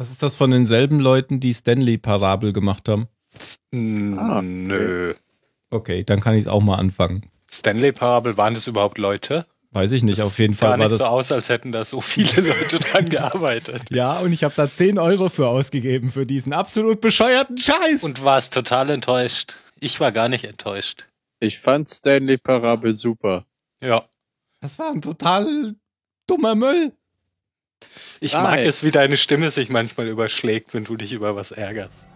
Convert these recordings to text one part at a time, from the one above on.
Was ist das von denselben Leuten, die Stanley-Parabel gemacht haben? Ah, Nö. Okay, dann kann ich es auch mal anfangen. Stanley-Parabel, waren das überhaupt Leute? Weiß ich nicht, auf jeden Fall war nicht das. so aus, als hätten da so viele Leute dran gearbeitet. Ja, und ich habe da 10 Euro für ausgegeben für diesen absolut bescheuerten Scheiß. Und warst total enttäuscht. Ich war gar nicht enttäuscht. Ich fand Stanley Parabel super. Ja. das war ein total dummer Müll. Ich Nein. mag es, wie deine Stimme sich manchmal überschlägt, wenn du dich über was ärgerst.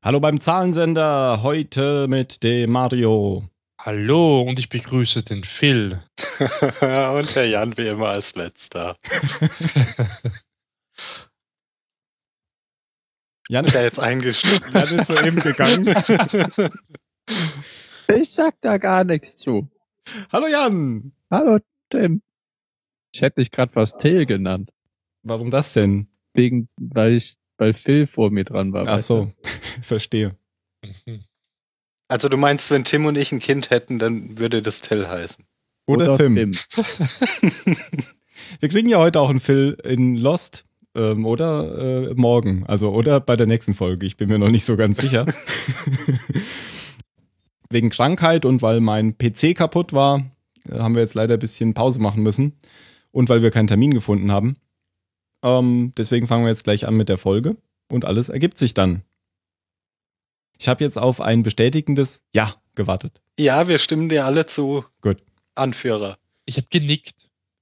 Hallo beim Zahlensender, heute mit dem Mario. Hallo und ich begrüße den Phil. Und der Jan wie immer als letzter. Jan, Der jetzt eingestiegen. Jan ist soeben gegangen. Ich sag da gar nichts zu. Hallo Jan. Hallo, Tim. Ich hätte dich gerade was Till genannt. Warum das denn? Wegen, weil ich, weil Phil vor mir dran war. Ach so, verstehe. Mhm. Also du meinst, wenn Tim und ich ein Kind hätten, dann würde das Till heißen. Oder, Film. Film. Wir kriegen ja heute auch einen Phil in Lost. Ähm, oder äh, morgen. Also, oder bei der nächsten Folge. Ich bin mir noch nicht so ganz sicher. Wegen Krankheit und weil mein PC kaputt war, äh, haben wir jetzt leider ein bisschen Pause machen müssen. Und weil wir keinen Termin gefunden haben. Ähm, deswegen fangen wir jetzt gleich an mit der Folge. Und alles ergibt sich dann. Ich habe jetzt auf ein bestätigendes Ja gewartet. Ja, wir stimmen dir alle zu. Gut. Anführer. Ich habe genickt.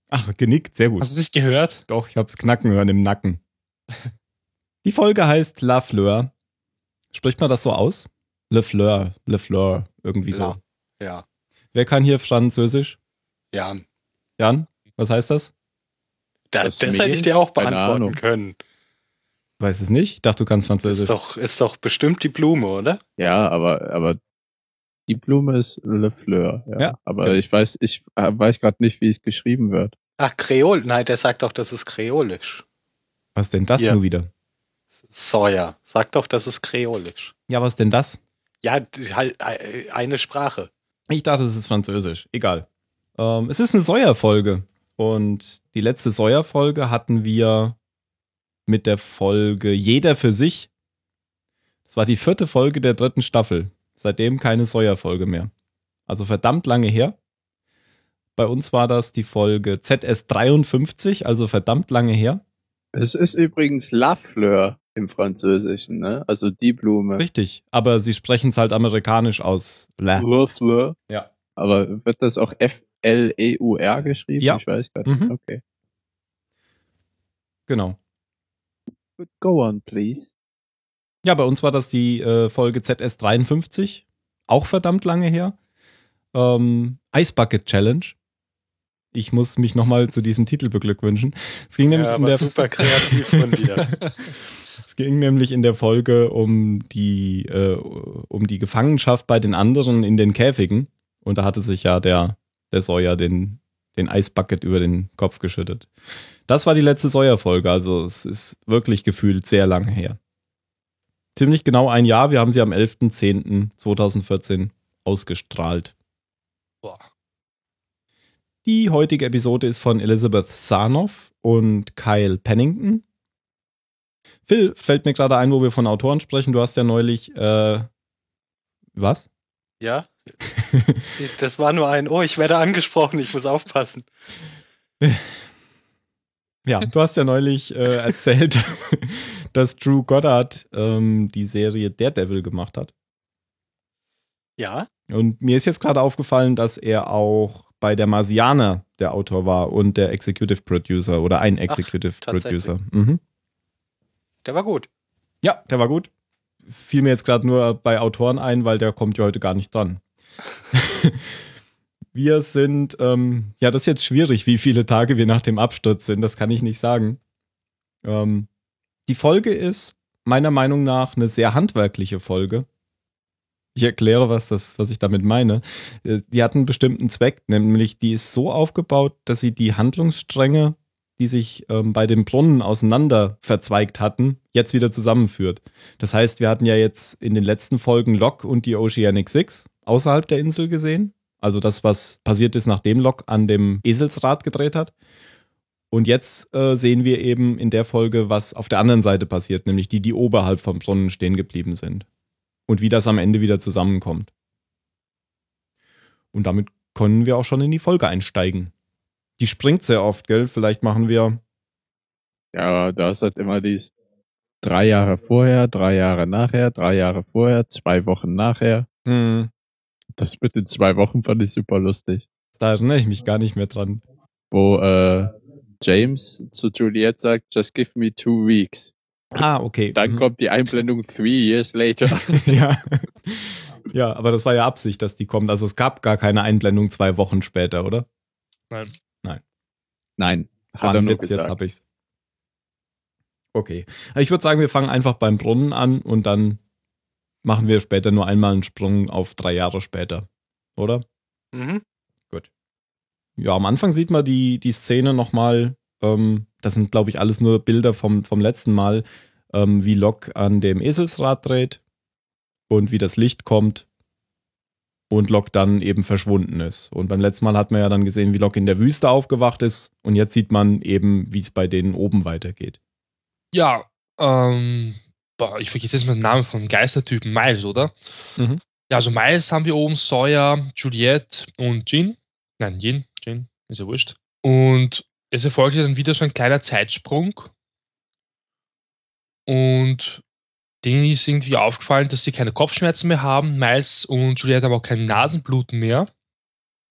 Ach, genickt, sehr gut. Hast du das gehört? Doch, ich hab's knacken hören im Nacken. Die Folge heißt La Fleur. Spricht man das so aus? Le Fleur, Le Fleur, irgendwie so. La. Ja. Wer kann hier Französisch? Jan. Jan, was heißt das? Das, Das das hätte ich dir auch beantworten können. Weiß es nicht. Ich dachte, du kannst Ist Französisch. doch, ist doch bestimmt die Blume, oder? Ja, aber, aber die Blume ist Le Fleur. Ja. Ja. Aber ich weiß, ich äh, weiß gerade nicht, wie es geschrieben wird. Ach, Kreol. Nein, der sagt doch, das ist kreolisch. Was denn das Ja. nur wieder? Sawyer. Sag doch, das ist kreolisch. Ja, was denn das? Ja, halt äh, eine Sprache. Ich dachte, es ist Französisch. Egal. Ähm, es ist eine Säuerfolge. Und die letzte Säuerfolge hatten wir mit der Folge Jeder für sich. Das war die vierte Folge der dritten Staffel. Seitdem keine Säuerfolge mehr. Also verdammt lange her. Bei uns war das die Folge ZS 53, also verdammt lange her. Es ist übrigens La Fleur im Französischen, ne? Also die Blume. Richtig. Aber sie sprechen es halt amerikanisch aus. Le Fleur. Ja. Aber wird das auch F-L-E-U-R geschrieben? Ja. Ich weiß gar Mhm. nicht. Okay. Genau. Go on, please. Ja, bei uns war das die äh, Folge ZS 53. Auch verdammt lange her. Ähm, Ice Bucket Challenge. Ich muss mich nochmal zu diesem Titel beglückwünschen. Es ging, nämlich Ja, in der, super kreativ von dir. es ging nämlich in der Folge um die, äh, um die Gefangenschaft bei den anderen in den Käfigen. Und da hatte sich ja der, der Sawyer den, den Ice Bucket über den Kopf geschüttet. Das war die letzte Sawyer-Folge, also es ist wirklich gefühlt sehr lange her. Ziemlich genau ein Jahr, wir haben sie am 11.10.2014 ausgestrahlt. Boah. Die heutige Episode ist von Elizabeth Sarnoff und Kyle Pennington. Phil, fällt mir gerade ein, wo wir von Autoren sprechen. Du hast ja neulich, äh, was? Ja? Das war nur ein, oh, ich werde angesprochen, ich muss aufpassen. Ja, du hast ja neulich äh, erzählt, dass Drew Goddard ähm, die Serie Daredevil gemacht hat. Ja? Und mir ist jetzt gerade aufgefallen, dass er auch bei der Marsianer der Autor war und der Executive Producer oder ein Executive tatsächlich. Producer. Mhm. Der war gut. Ja, der war gut. Fiel mir jetzt gerade nur bei Autoren ein, weil der kommt ja heute gar nicht dran. wir sind, ähm, ja, das ist jetzt schwierig, wie viele Tage wir nach dem Absturz sind, das kann ich nicht sagen. Ähm, die Folge ist meiner Meinung nach eine sehr handwerkliche Folge. Ich erkläre, was, das, was ich damit meine. Äh, Die hat einen bestimmten Zweck, nämlich die ist so aufgebaut, dass sie die Handlungsstränge die sich ähm, bei dem Brunnen auseinander verzweigt hatten, jetzt wieder zusammenführt. Das heißt, wir hatten ja jetzt in den letzten Folgen Locke und die Oceanic Six außerhalb der Insel gesehen. Also das, was passiert ist, nachdem Locke an dem Eselsrad gedreht hat. Und jetzt äh, sehen wir eben in der Folge, was auf der anderen Seite passiert, nämlich die, die oberhalb vom Brunnen stehen geblieben sind. Und wie das am Ende wieder zusammenkommt. Und damit können wir auch schon in die Folge einsteigen. Die springt sehr oft, gell? Vielleicht machen wir. Ja, da ist halt immer dies drei Jahre vorher, drei Jahre nachher, drei Jahre vorher, zwei Wochen nachher. Hm, Das mit den zwei Wochen fand ich super lustig. da erinnere ich mich gar nicht mehr dran. Wo äh, James zu Juliet sagt, just give me two weeks. Ah, okay. Dann Mhm. kommt die Einblendung three years later. ja. ja, aber das war ja Absicht, dass die kommt. Also es gab gar keine Einblendung zwei Wochen später, oder? Nein. Nein, Das hat war ein Witz, jetzt gesagt. hab ich's. Okay. Ich würde sagen, wir fangen einfach beim Brunnen an und dann machen wir später nur einmal einen Sprung auf drei Jahre später. Oder? Mhm. Ja, am Anfang sieht man die, die Szene nochmal. Ähm, das sind, glaube ich, alles nur Bilder vom, vom letzten Mal, ähm, wie Locke an dem Eselsrad dreht und wie das Licht kommt und Locke dann eben verschwunden ist. Und beim letzten Mal hat man ja dann gesehen, wie Locke in der Wüste aufgewacht ist und jetzt sieht man eben, wie es bei denen oben weitergeht. Ja, ähm, boah, ich vergesse jetzt mal den Namen vom Geistertypen, Miles, oder? Mhm. Ja, also Miles haben wir oben, Sawyer, Juliette und Jean. Nein, Jean, Jean, ist ja wurscht. Und es erfolgt dann wieder so ein kleiner Zeitsprung. Und denen ist irgendwie aufgefallen, dass sie keine Kopfschmerzen mehr haben. Miles und Juliette haben auch kein Nasenbluten mehr.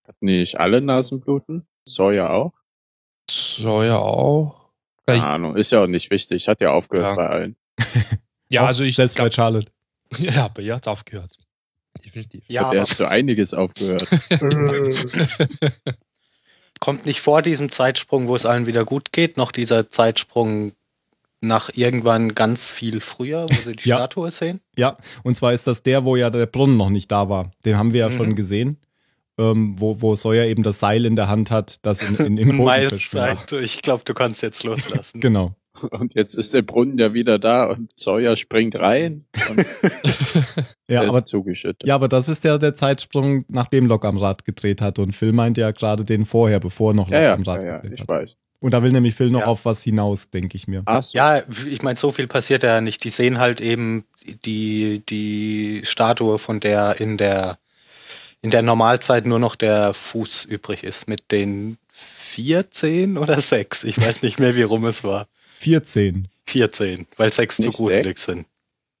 Hat nicht alle Nasenbluten? Sawyer auch? Sawyer auch. Keine Ahnung, ist ja auch nicht wichtig. Hat ja aufgehört Ja. bei allen. ja Auch also ich Selbst bei glaub, Charlotte. ja, bei ihr hat es aufgehört. Definitiv. Ja, Der aber hat so einiges aufgehört. kommt nicht vor diesem Zeitsprung, wo es allen wieder gut geht, noch dieser Zeitsprung nach irgendwann ganz viel früher, wo sie die Ja. Statue sehen? Ja, und zwar ist das der, wo ja der Brunnen noch nicht da war. Den haben wir ja Mhm. schon gesehen. Ähm, wo, wo Sawyer eben das Seil in der Hand hat, das in, in, im Boden Miles verschwindet. sagt, ich glaube, du kannst jetzt loslassen. Genau. Und jetzt ist der Brunnen ja wieder da und Sawyer springt rein und Ja, er aber, zugeschüttet. ja, aber das ist ja der Zeitsprung, nachdem Locke am Rad gedreht hat. Und Phil meinte ja gerade den vorher, bevor noch Locke ja, am Rad ja, ja, gedreht ich hat. weiß. Und da will nämlich Phil noch Ja. auf was hinaus, denke ich mir. Ach so. Ja, ich meine, so viel passiert ja nicht. Die sehen halt eben die, die Statue, von der in der in der Normalzeit nur noch der Fuß übrig ist, mit den vier Zehen oder sechs. Ich weiß nicht mehr, wie rum es war. 14. Vier Zehen, weil sechs zu Nicht gruselig sind.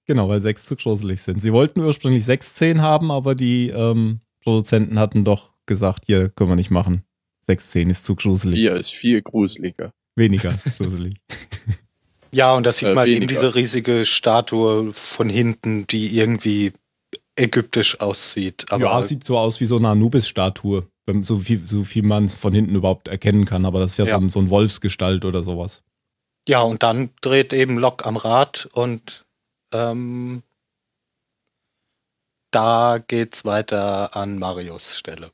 Genau, weil sechs zu gruselig sind. Sie wollten ursprünglich sechs Zehen haben, aber die ähm, Produzenten hatten doch gesagt, hier können wir nicht machen. Sechs Zehen ist zu gruselig. Vier ist viel gruseliger. Weniger gruselig. Ja, und da sieht Äh, man eben diese riesige Statue von hinten, die irgendwie ägyptisch aussieht. Aber ja, sieht so aus wie so eine Anubis-Statue, wenn- so viel, so viel man von hinten überhaupt erkennen kann. Aber das ist ja, Ja. So, ein, so ein Wolfsgestalt oder sowas. Ja, und dann dreht eben Lok am Rad und ähm, da geht's weiter an Marios Stelle.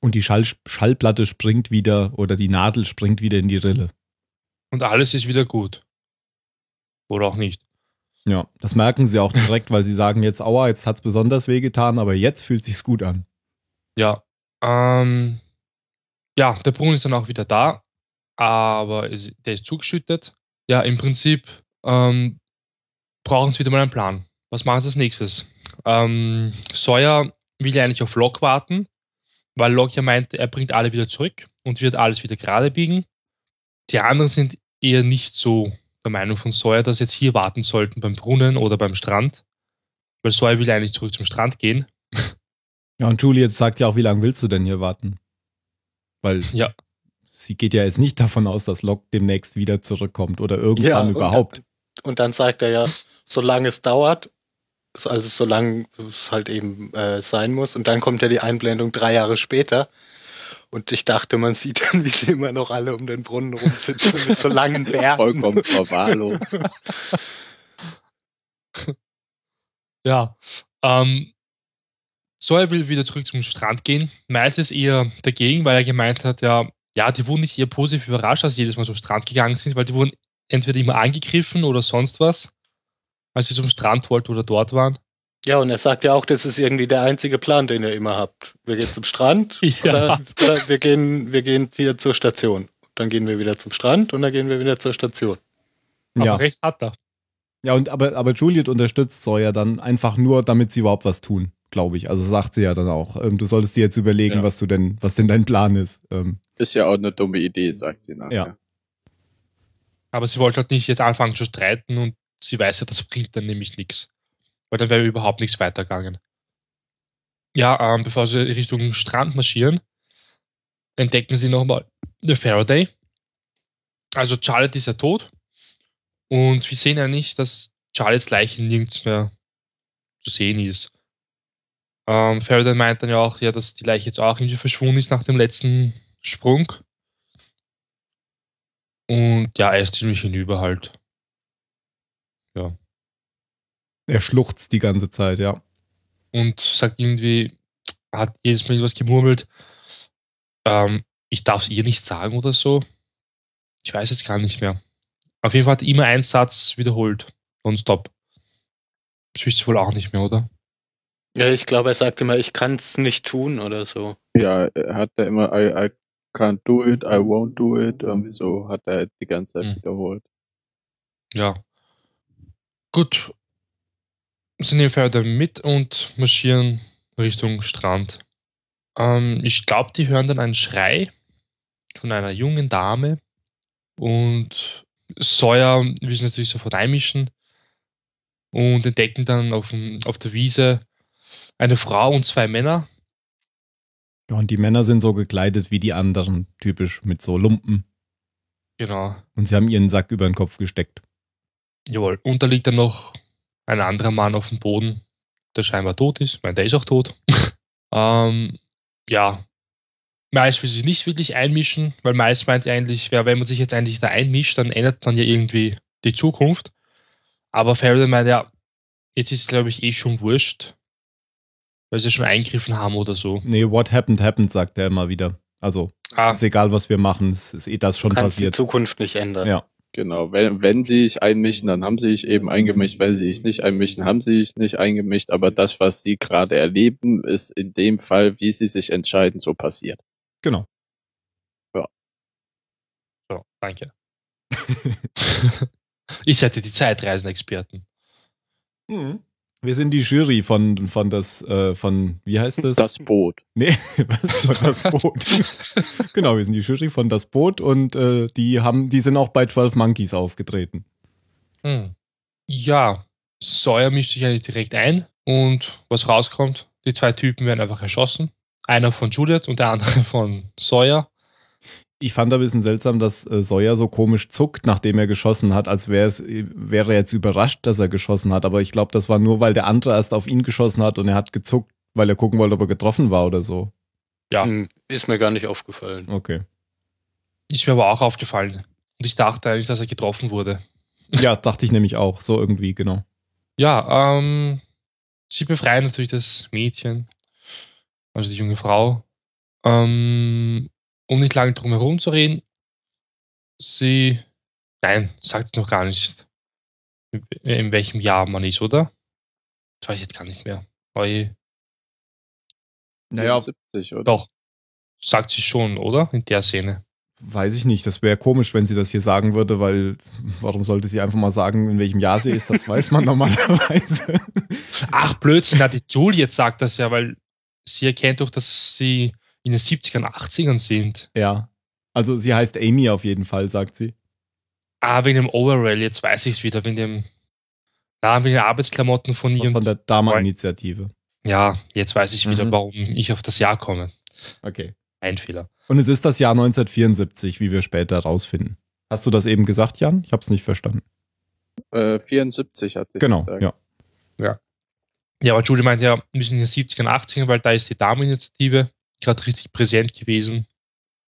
Und die Schall, Schallplatte springt wieder oder die Nadel springt wieder in die Rille. Und alles ist wieder gut. Oder auch nicht. Ja, das merken sie auch direkt, weil sie sagen jetzt, aua, jetzt hat's besonders wehgetan, aber jetzt fühlt sich's gut an. Ja. Ähm, ja, der Brunnen ist dann auch wieder da, aber es, der ist zugeschüttet. Ja, im Prinzip ähm, brauchen sie wieder mal einen Plan. Was machen sie als nächstes? Ähm, Sawyer will ja eigentlich auf Locke warten, weil Locke ja meinte, er bringt alle wieder zurück und wird alles wieder gerade biegen. Die anderen sind eher nicht so der Meinung von Sawyer, dass sie jetzt hier warten sollten beim Brunnen oder beim Strand, weil Sawyer will ja eigentlich zurück zum Strand gehen. Ja, und Juliet sagt ja auch, wie lange willst du denn hier warten? Weil Ja. Sie geht ja jetzt nicht davon aus, dass Locke demnächst wieder zurückkommt oder irgendwann Ja, und- überhaupt. Und dann sagt er ja, solange es dauert, also solange es halt eben äh, sein muss. Und dann kommt ja die Einblendung drei Jahre später. Und ich dachte, man sieht dann, wie sie immer noch alle um den Brunnen rumsitzen mit so langen Bärten. Vollkommen verwahrlost. Ja. Ähm, Sawyer will wieder zurück zum Strand gehen. Miles ist eher dagegen, weil er gemeint hat, ja, ja, die wurden nicht eher positiv überrascht, als sie jedes Mal zum Strand gegangen sind, weil die wurden entweder immer angegriffen oder sonst was, als sie zum Strand wollten oder dort waren. Ja, und er sagt ja auch, das ist irgendwie der einzige Plan, den ihr immer habt. Wir gehen zum Strand Ja. oder, oder wir gehen, wir gehen hier zur Station. Dann gehen wir wieder zum Strand und dann gehen wir wieder zur Station. Aber Ja. recht hat er. Ja, und aber, aber Juliet unterstützt Sawyer dann einfach nur, damit sie überhaupt was tun, glaube ich. Also sagt sie ja dann auch. Ähm, du solltest dir jetzt überlegen, Ja. was du denn, was denn dein Plan ist. Ähm, Ist ja auch eine dumme Idee, sagt sie nachher. Ja. Aber sie wollte halt nicht jetzt anfangen zu streiten und sie weiß ja, das bringt dann nämlich nichts. Weil dann wäre überhaupt nichts weitergegangen. Ja, ähm, bevor sie Richtung Strand marschieren, entdecken sie nochmal den Faraday. Also Charlotte ist ja tot. Und wir sehen ja nicht, dass Charlottes Leiche nirgends mehr zu sehen ist. Ähm, Faraday meint dann ja auch, ja, dass die Leiche jetzt auch irgendwie verschwunden ist nach dem letzten Sprung. Und ja, er ist ziemlich hinüber halt. er schluchzt die ganze Zeit, ja. Und sagt irgendwie, hat jedes Mal irgendwas gemurmelt. Ähm, ich darf es ihr nicht sagen oder so. Ich weiß jetzt gar nicht mehr. Auf jeden Fall hat er immer einen Satz wiederholt. Nonstop. Das wisst ihr wohl auch nicht mehr, oder? Ja, ich glaube, er sagt immer, ich kann es nicht tun oder so. Ja, er hat er immer I, I can't do it, I won't do it. Irgendwie so hat er die ganze Zeit Hm. wiederholt. Ja. Gut. Sie nehmen Faraday mit und marschieren Richtung Strand. Ähm, ich glaube, die hören dann einen Schrei von einer jungen Dame und Sawyer will sich natürlich sofort einmischen und entdecken dann auf, auf der Wiese eine Frau und zwei Männer. Ja, und die Männer sind so gekleidet wie die anderen, typisch mit so Lumpen. Genau. Und sie haben ihren Sack über den Kopf gesteckt. Jawohl. Und da liegt dann noch ein anderer Mann auf dem Boden, der scheinbar tot ist. Ich meine, der ist auch tot. ähm, ja. Mais will sich nicht wirklich einmischen, weil Mais meint eigentlich, ja, wenn man sich jetzt eigentlich da einmischt, dann ändert man ja irgendwie die Zukunft. Aber Faraday meint, ja, jetzt ist es, glaube ich, eh schon wurscht, weil sie schon eingegriffen haben oder so. Nee, what happened, happened, sagt er immer wieder. Also, Ah, ist egal, was wir machen, es ist eh das schon Du kannst die passiert. Zukunft nicht ändern. Ja. Genau, wenn, wenn sie sich einmischen, dann haben sie sich eben eingemischt. Wenn sie sich nicht einmischen, haben sie sich nicht eingemischt. Aber das, was sie gerade erleben, ist in dem Fall, wie sie sich entscheiden, so passiert. Genau. so, danke. ich ja die Zeitreisenexperten. Wir sind die Jury von, von das, äh, von, wie heißt das? Das Boot. Nee, was von das Boot. genau, wir sind die Jury von das Boot und äh, die haben, die sind auch bei 12 Monkeys aufgetreten. Hm. Ja, Sawyer mischt sich eigentlich direkt ein und was rauskommt, die zwei Typen werden einfach erschossen. Einer von Juliet und der andere von Sawyer. Ich fand ein bisschen seltsam, dass äh, Sawyer so komisch zuckt, nachdem er geschossen hat, als wäre es, wäre er jetzt überrascht, dass er geschossen hat. Aber ich glaube, das war nur, weil der andere erst auf ihn geschossen hat und er hat gezuckt, weil er gucken wollte, ob er getroffen war oder so. Ja. Hm, Ist mir gar nicht aufgefallen. Okay. Ist mir aber auch aufgefallen. Und ich dachte eigentlich, dass er getroffen wurde. Ja, dachte ich nämlich auch. So irgendwie, genau. Ja, ähm, sie befreien natürlich das Mädchen, also die junge Frau. Ähm, um nicht lange drum herum zu reden, sie, nein, sagt es noch gar nicht, in- welchem Jahr man ist, oder? Das weiß ich jetzt gar nicht mehr. Oje. Naja. 70, oder? Doch, sagt sie schon, oder? In der Szene. Weiß ich nicht. Das wäre komisch, wenn sie das hier sagen würde, weil warum sollte sie einfach mal sagen, in welchem Jahr sie ist? Das weiß man normalerweise. Ach, Blödsinn, na, die Juliet sagt das ja, weil sie erkennt doch, dass sie in den 70ern, 80ern sind. ja. Also sie heißt Amy auf jeden Fall, sagt sie. Ah, wegen dem Overall, jetzt weiß ich es wieder, wegen dem, na, wegen den Arbeitsklamotten von ihr. Von der Dama-Initiative. ja, jetzt weiß ich wieder, Mhm. warum ich auf das Jahr komme. Okay. Ein Fehler. Und es ist das Jahr 1974, wie wir später rausfinden. Hast du das eben gesagt, Jan? Ich habe es nicht verstanden. Äh, 74 hat sie Genau, gesagt. ja. Ja, aber Julie meint ja, wir sind in den 70ern, 80ern, weil da ist die Dameninitiative gerade richtig präsent gewesen.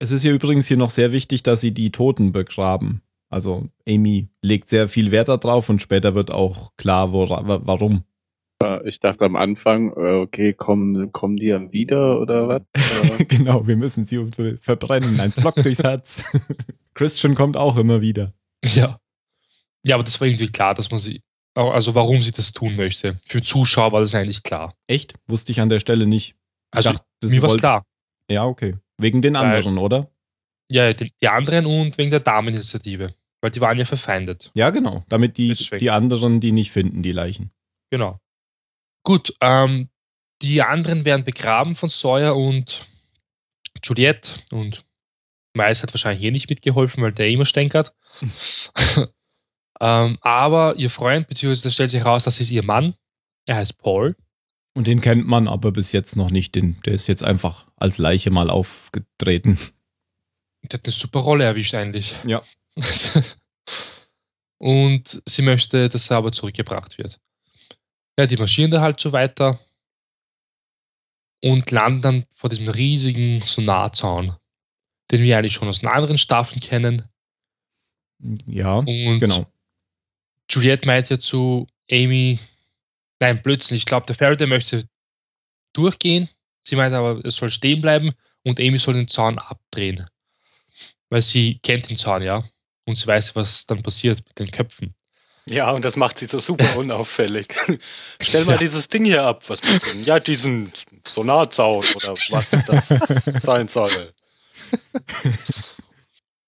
Es ist ja übrigens hier noch sehr wichtig, dass sie die Toten begraben. Also Amy legt sehr viel Wert darauf und später wird auch klar, wora, wa- warum. Ich dachte am Anfang, äh, okay, kommen, kommen die dann wieder oder was? Äh, genau, wir müssen sie verbrennen. Ein Pflock durchs Herz. Christian kommt auch immer wieder. Ja. Ja, aber das war irgendwie klar, dass man sie, also warum sie das tun möchte. Für Zuschauer war das eigentlich klar. Echt? Wusste ich an der Stelle nicht. Also dachte, mir war klar. Ja, okay. Wegen den Weil- anderen, oder? Ja, die, die anderen und wegen der Dameninitiative. Weil die waren ja verfeindet. Ja, genau. Damit die, Deswegen. die anderen die nicht finden, die Leichen. Genau. Gut, ähm, die anderen werden begraben von Sawyer und Juliette und Miles hat wahrscheinlich eh nicht mitgeholfen, weil der immer stänkert. ähm, aber ihr Freund, beziehungsweise stellt sich heraus, das ist ihr Mann. Er heißt Paul. Und den kennt man aber bis jetzt noch nicht. Den, der ist jetzt einfach als Leiche mal aufgetreten. Der hat eine super Rolle erwischt eigentlich. Ja. und sie möchte, dass er aber zurückgebracht wird. Ja, die marschieren da halt so weiter und landen dann vor diesem riesigen Sonarzaun, den wir eigentlich schon aus den anderen Staffeln kennen. Ja, Und genau. Juliette meint ja zu Amy, nein, Blödsinn, ich glaube, der Faraday möchte durchgehen. Sie meint aber, es soll stehen bleiben und Amy soll den Zaun abdrehen. Weil sie kennt den Zaun, ja. Und sie weiß, was dann passiert mit den Köpfen. Ja, und das macht sie so super unauffällig. Stell mal Ja. dieses Ding hier ab. Was mit dem? Ja, diesen Sonarzaun oder was das sein soll.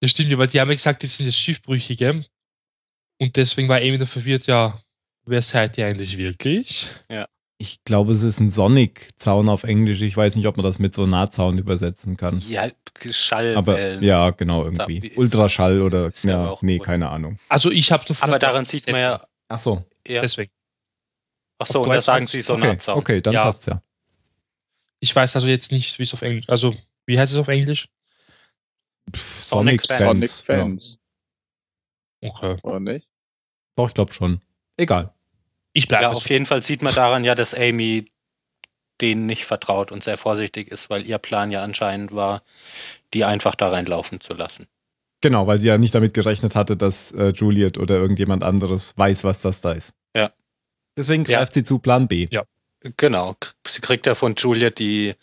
Das stimmt, aber die haben ja gesagt, die sind jetzt Schiffbrüchige. Und deswegen war Amy dann verwirrt, ja, wer seid ihr eigentlich wirklich? Ich glaube, es ist ein Sonic-Zaun auf Englisch. Ich weiß nicht, ob man das mit Sonarzaun übersetzen kann. Ja, Aber Schallwellen. ja, genau, irgendwie. Ultraschall oder ist ja ja, nee, gut. keine Ahnung. Also ich habe von Aber daran sieht man ja. Ach so. ja. Deswegen. Ach so, und da sagen sie Okay, Sonarzaun. okay, dann Ja. passt's ja. Ich weiß also jetzt nicht, wie es auf Englisch, also wie heißt es auf Englisch? Pff, Sonic Sonic Fans. Sonic Fans, Okay. oder nicht? Ja. Doch, ich glaube schon. Egal. Ich bleibe Ja, auf jeden Fall sieht man daran ja, dass Amy denen nicht vertraut und sehr vorsichtig ist, weil ihr Plan ja anscheinend war, die einfach da reinlaufen zu lassen. Genau, weil sie ja nicht damit gerechnet hatte, dass äh, Juliet oder irgendjemand anderes weiß, was das da ist. Ja. Deswegen Ja. greift sie zu Plan B. Ja. Genau. Sie kriegt ja von Juliet die,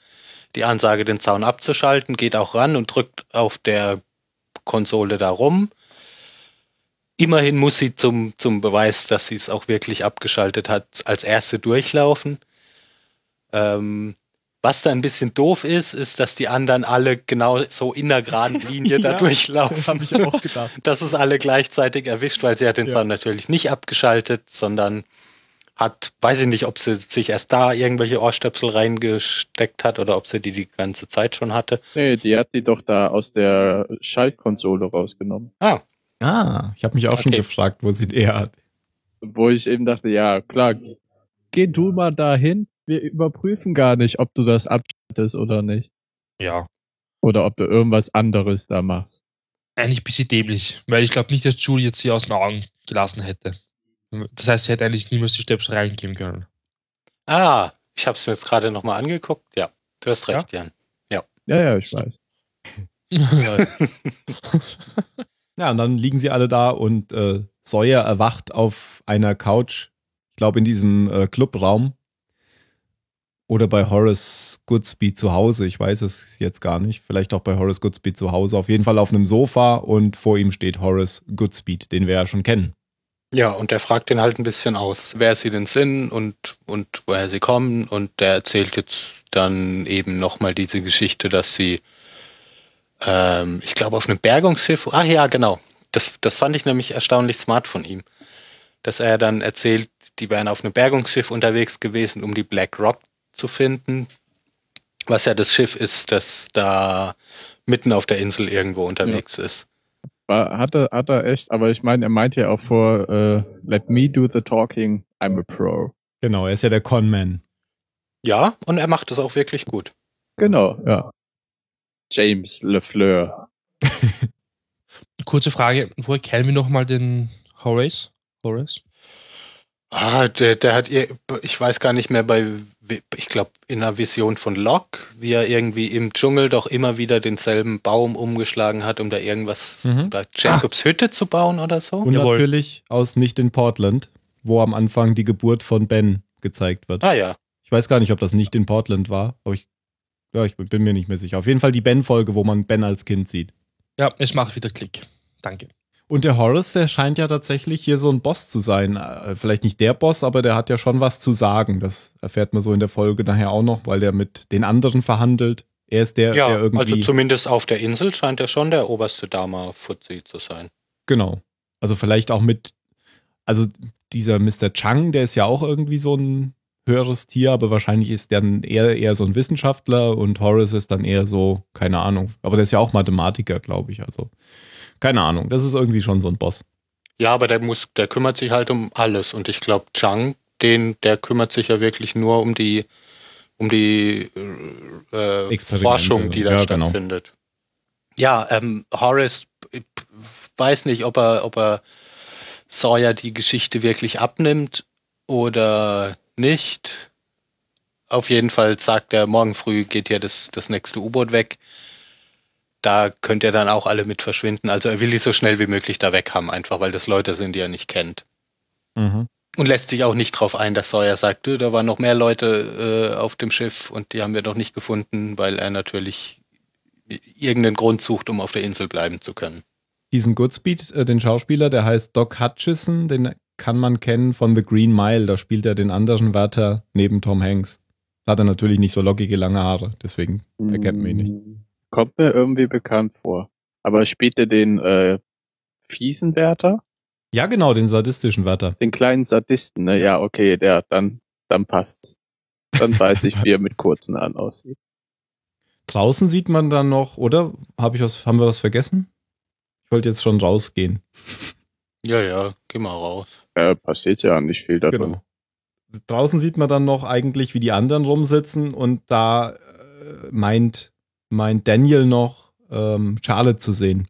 die Ansage, den Zaun abzuschalten, geht auch ran und drückt auf der Konsole da rum. Immerhin muss sie zum, zum Beweis, dass sie es auch wirklich abgeschaltet hat, als erste durchlaufen. Ähm, was da ein bisschen doof ist, ist, dass die anderen alle genau so in der geraden Linie da Ja, durchlaufen. Habe ich auch gedacht. Das ist alle gleichzeitig erwischt, weil sie hat den Ja. Zaun natürlich nicht abgeschaltet, sondern hat, weiß ich nicht, ob sie sich erst da irgendwelche Ohrstöpsel reingesteckt hat oder ob sie die die ganze Zeit schon hatte. Nee, die hat die doch da aus der Schaltkonsole rausgenommen. Ah, Ah, ich habe mich auch schon Okay. gefragt, wo sie der hat. Wo ich eben dachte, ja, klar, geh du mal dahin. Wir überprüfen gar nicht, ob du das abschaltest oder nicht. Ja. Oder ob du irgendwas anderes da machst. Eigentlich ein bisschen dämlich, weil ich glaube nicht, dass Juliet sie aus den Augen gelassen hätte. Das heißt, sie hätte eigentlich niemals die Stöpsel reingeben können. ah, ich habe es mir jetzt gerade nochmal angeguckt. Ja, du hast recht, Jan. Ja, ja, ich weiß. ja, und dann liegen sie alle da und äh, Sawyer erwacht auf einer Couch, ich glaube in diesem äh, Clubraum. Oder bei Horace Goodsby zu Hause, ich weiß es jetzt gar nicht. Vielleicht auch bei Horace Goodsby zu Hause. Auf jeden Fall auf einem Sofa und vor ihm steht Horace Goodspeed, den wir ja schon kennen. Ja, und der fragt den halt ein bisschen aus, wer sie denn sind und, und woher sie kommen. Und der erzählt jetzt dann eben nochmal diese Geschichte, dass sie, ähm, ich glaube, auf einem Bergungsschiff, ach ja, genau. Das, das fand ich nämlich erstaunlich smart von ihm. Dass er dann erzählt, die wären auf einem Bergungsschiff unterwegs gewesen, um die Black Rock zu finden. Was ja das Schiff ist, das da mitten auf der Insel irgendwo unterwegs ist. War, hat, er, hat er echt, aber ich meine, er meinte ja auch vor, äh, let me do the talking, I'm a pro. Genau, er ist ja der Conman. Ja, und er macht das auch wirklich gut. Genau, ja. James LeFleur. Kurze Frage, woher kennen wir nochmal den Horace? Horace? Ah, der, der hat ihr, ich weiß gar nicht mehr bei, ich glaube, in einer Vision von Locke, wie er irgendwie im Dschungel doch immer wieder denselben Baum umgeschlagen hat, um da irgendwas Mhm. bei Jacobs Hütte zu bauen oder so. Und Jawohl. natürlich aus Nicht in Portland, wo am Anfang die Geburt von Ben gezeigt wird. Ah ja. Ich weiß gar nicht, ob das nicht in Portland war, aber ich, ja, ich bin mir nicht mehr sicher. Auf jeden Fall die Ben-Folge, wo man Ben als Kind sieht. Ja, es macht wieder Klick. Danke. Und der Horace, der scheint ja tatsächlich hier so ein Boss zu sein. Äh, Vielleicht nicht der Boss, aber der hat ja schon was zu sagen. Das erfährt man so in der Folge nachher auch noch, weil der mit den anderen verhandelt. Er ist der, Ja, der irgendwie. also zumindest auf der Insel scheint er schon der oberste Dama-Fuzzi zu sein. Genau. Also vielleicht auch mit, also dieser Mr. Chang, der ist ja auch irgendwie so ein höheres Tier, aber wahrscheinlich ist der dann eher, eher so ein Wissenschaftler und Horace ist dann eher so, keine Ahnung. Aber der ist ja auch Mathematiker, glaube ich. Also, keine Ahnung. Das ist irgendwie schon so ein Boss. Ja, aber der muss, der kümmert sich halt um alles. Und ich glaube, Chang, den, der kümmert sich ja wirklich nur um die, um die äh. Forschung, die da Ja, genau. stattfindet. Ja, ähm, Horace ich weiß nicht, ob er, ob er Sawyer die Geschichte wirklich abnimmt oder nicht. Auf jeden Fall sagt er, morgen früh geht hier das, das nächste U-Boot weg. Da könnt ihr dann auch alle mit verschwinden. Also er will die so schnell wie möglich da weg haben, einfach weil das Leute sind, die er nicht kennt. Mhm. Und lässt sich auch nicht drauf ein, dass Sawyer sagt, "Du, da waren noch mehr Leute äh, auf dem Schiff und die haben wir doch nicht gefunden, weil er natürlich irgendeinen Grund sucht, um auf der Insel bleiben zu können. Diesen Goodspeed, äh, den Schauspieler, der heißt Doc Hutchison, den kann man kennen von The Green Mile. Da spielt er den anderen Wärter neben Tom Hanks. Da hat er natürlich nicht so lockige lange Haare, deswegen erkennt man ihn nicht. Mm, Kommt mir irgendwie bekannt vor. Aber spielt er den äh, fiesen Wärter? Ja, genau, den sadistischen Wärter. Den kleinen Sadisten, ne? Ja, okay, der, dann, dann passt's. Dann weiß ich, wie er mit kurzen Haaren aussieht. Draußen sieht man dann noch, oder? Hab ich was, haben wir was vergessen? Ich wollte jetzt schon rausgehen. Ja, ja, geh mal raus. Äh, passiert ja nicht viel da drin. Genau. Draußen sieht man dann noch eigentlich, wie die anderen rumsitzen und da äh, meint, meint Daniel noch, ähm, Charlotte zu sehen.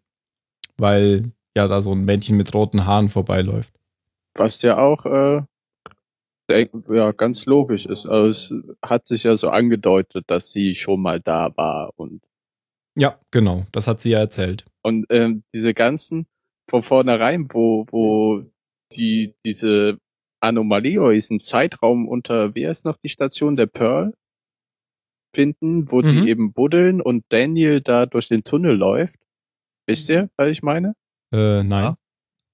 Weil ja da so ein Männchen mit roten Haaren vorbeiläuft. Was ja auch äh, ja, ganz logisch ist. Also es hat sich ja so angedeutet, dass sie schon mal da war und Ja, genau, das hat sie ja erzählt. Und ähm, diese ganzen von vornherein, wo, wo die, diese Anomalie oder diesen Zeitraum unter, wie heißt noch die Station der Pearl finden, wo Mhm. die eben buddeln und Daniel da durch den Tunnel läuft. Wisst ihr, was ich meine? Äh, nein. Ja.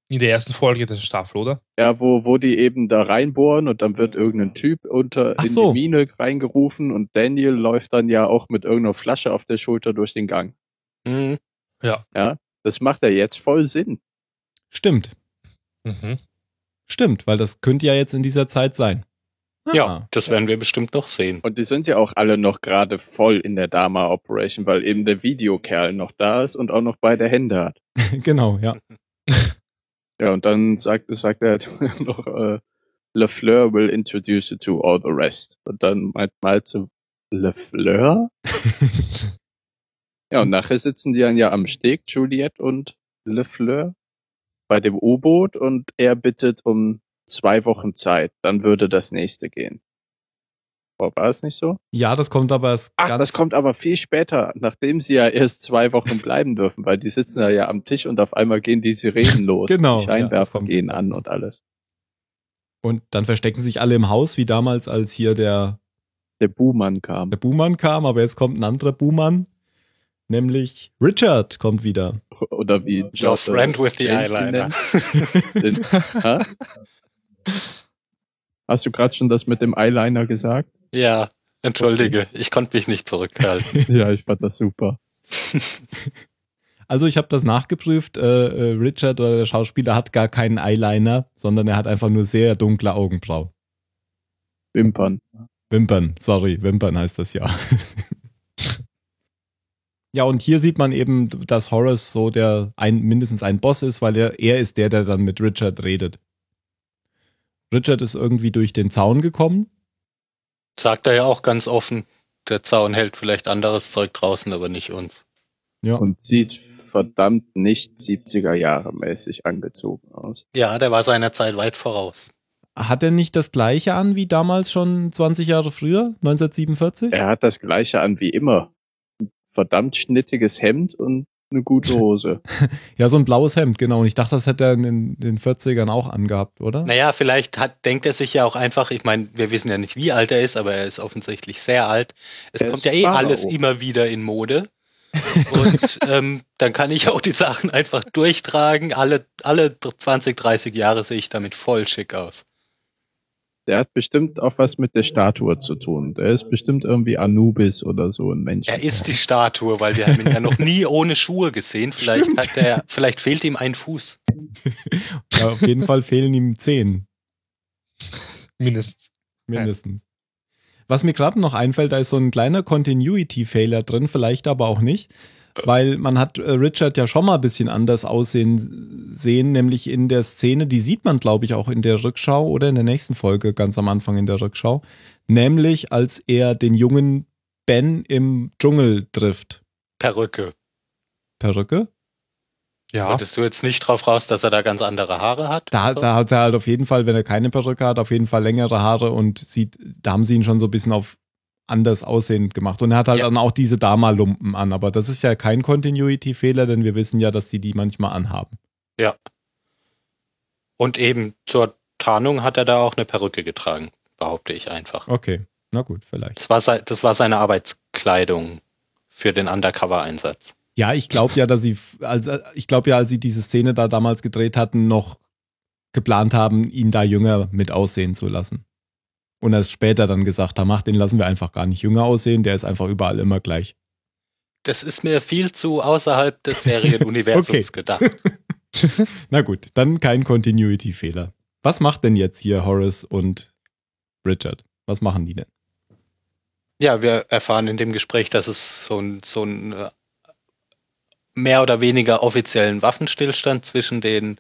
In der ersten Folge der Staffel, oder? Ja, wo, wo die eben da reinbohren und dann wird irgendein Typ unter Ach in so. die Mine reingerufen und Daniel läuft dann ja auch mit irgendeiner Flasche auf der Schulter durch den Gang. Hm. Ja, das macht ja jetzt voll Sinn. Stimmt. Mhm. Stimmt, weil das könnte ja jetzt in dieser Zeit sein. Ja, Ah. das werden wir bestimmt noch sehen. Und die sind ja auch alle noch gerade voll in der Dama Operation, weil eben der Videokerl noch da ist und auch noch beide Hände hat. genau, ja. Ja, und dann sagt, sagt er noch, äh, LeFleur will introduce you to all the rest. Und dann meint mal zu LeFleur? Ja, und nachher sitzen die dann ja am Steg, Juliette und LeFleur, bei dem U-Boot und er bittet um zwei Wochen Zeit. Dann würde das nächste gehen. War es nicht so? Ja, das kommt aber erst Ach, das kommt aber viel später, nachdem sie ja erst zwei Wochen bleiben dürfen, weil die sitzen da ja am Tisch und auf einmal gehen die Sirenen los. Genau, Die ja, Scheinwerfer kommt gehen an und alles. Und dann verstecken sich alle im Haus, wie damals, als hier der, Der Buhmann kam. der Buhmann kam, aber jetzt kommt ein anderer Buhmann. Nämlich Richard kommt wieder. Oder wie Your George- friend with the eyeliner. Den, ha? Hast du gerade schon das mit dem Eyeliner gesagt? Ja, entschuldige, ich konnte mich nicht zurückhalten. ja, ich fand das super. Also ich habe das nachgeprüft. Äh, äh, Richard oder der Schauspieler hat gar keinen Eyeliner, sondern er hat einfach nur sehr dunkle Augenbrauen. Wimpern. Wimpern, sorry, Wimpern heißt das ja. Ja, und hier sieht man eben, dass Horace so der ein, mindestens ein Boss ist, weil er, er ist der, der dann mit Richard redet. Richard ist irgendwie durch den Zaun gekommen. Sagt er ja auch ganz offen, der Zaun hält vielleicht anderes Zeug draußen, aber nicht uns. Ja. Und sieht verdammt nicht 70er Jahre mäßig angezogen aus. Ja, der war seiner Zeit weit voraus. Hat er nicht das gleiche an wie damals schon 20 Jahre früher, 1947? Er hat das gleiche an wie immer. Verdammt schnittiges Hemd und eine gute Hose. Ja, so ein blaues Hemd, genau. Und ich dachte, das hätte er in den 40ern auch angehabt, oder? Naja, vielleicht hat, denkt er sich ja auch einfach, ich meine, wir wissen ja nicht, wie alt er ist, aber er ist offensichtlich sehr alt. Es Er kommt ja eh Pharao. alles immer wieder in Mode. Und ähm, dann kann ich auch die Sachen einfach durchtragen. Alle, alle 20, 30 Jahre sehe ich damit voll schick aus. Der hat bestimmt auch was mit der Statue zu tun. Der ist bestimmt irgendwie Anubis oder so ein Mensch. Er ist die Statue, weil wir haben ihn ja noch nie ohne Schuhe gesehen. Vielleicht Stimmt. hat er, vielleicht fehlt ihm ein Fuß. Ja, auf jeden Fall fehlen ihm zehn, Mindestens. mindestens. Was mir gerade noch einfällt, da ist so ein kleiner Continuity-Fehler drin, vielleicht aber auch nicht. Weil man hat äh, Richard ja schon mal ein bisschen anders aussehen sehen, nämlich in der Szene, die sieht man, glaube ich, auch in der Rückschau oder in der nächsten Folge, ganz am Anfang in der Rückschau. Nämlich, als er den jungen Ben im Dschungel trifft. Perücke. Perücke? Ja. Wolltest du jetzt nicht drauf raus, dass er da ganz andere Haare hat? Da, da hat er halt auf jeden Fall, wenn er keine Perücke hat, auf jeden Fall längere Haare und sieht, da haben sie ihn schon so ein bisschen auf anders aussehend gemacht. Und er hat halt Ja. dann auch diese Dama-Lumpen an, aber das ist ja kein Continuity-Fehler, denn wir wissen ja, dass die die manchmal anhaben. Und eben zur Tarnung hat er da auch eine Perücke getragen, behaupte ich einfach. Okay, na gut, vielleicht. Das war, das war seine Arbeitskleidung für den Undercover-Einsatz. Ja, ich glaube ja, dass sie, also ich glaube ja, als sie diese Szene da damals gedreht hatten, noch geplant haben, ihn da jünger mit aussehen zu lassen. Und erst später dann gesagt haben, ach, den lassen wir einfach gar nicht jünger aussehen, der ist einfach überall immer gleich. Das ist mir viel zu außerhalb des Serienuniversums Okay. gedacht. Na gut, dann kein Continuity-Fehler. Was macht denn jetzt hier Horace und Richard? Was machen die denn? Ja, wir erfahren in dem Gespräch, dass es so ein, so ein äh, mehr oder weniger offiziellen Waffenstillstand zwischen den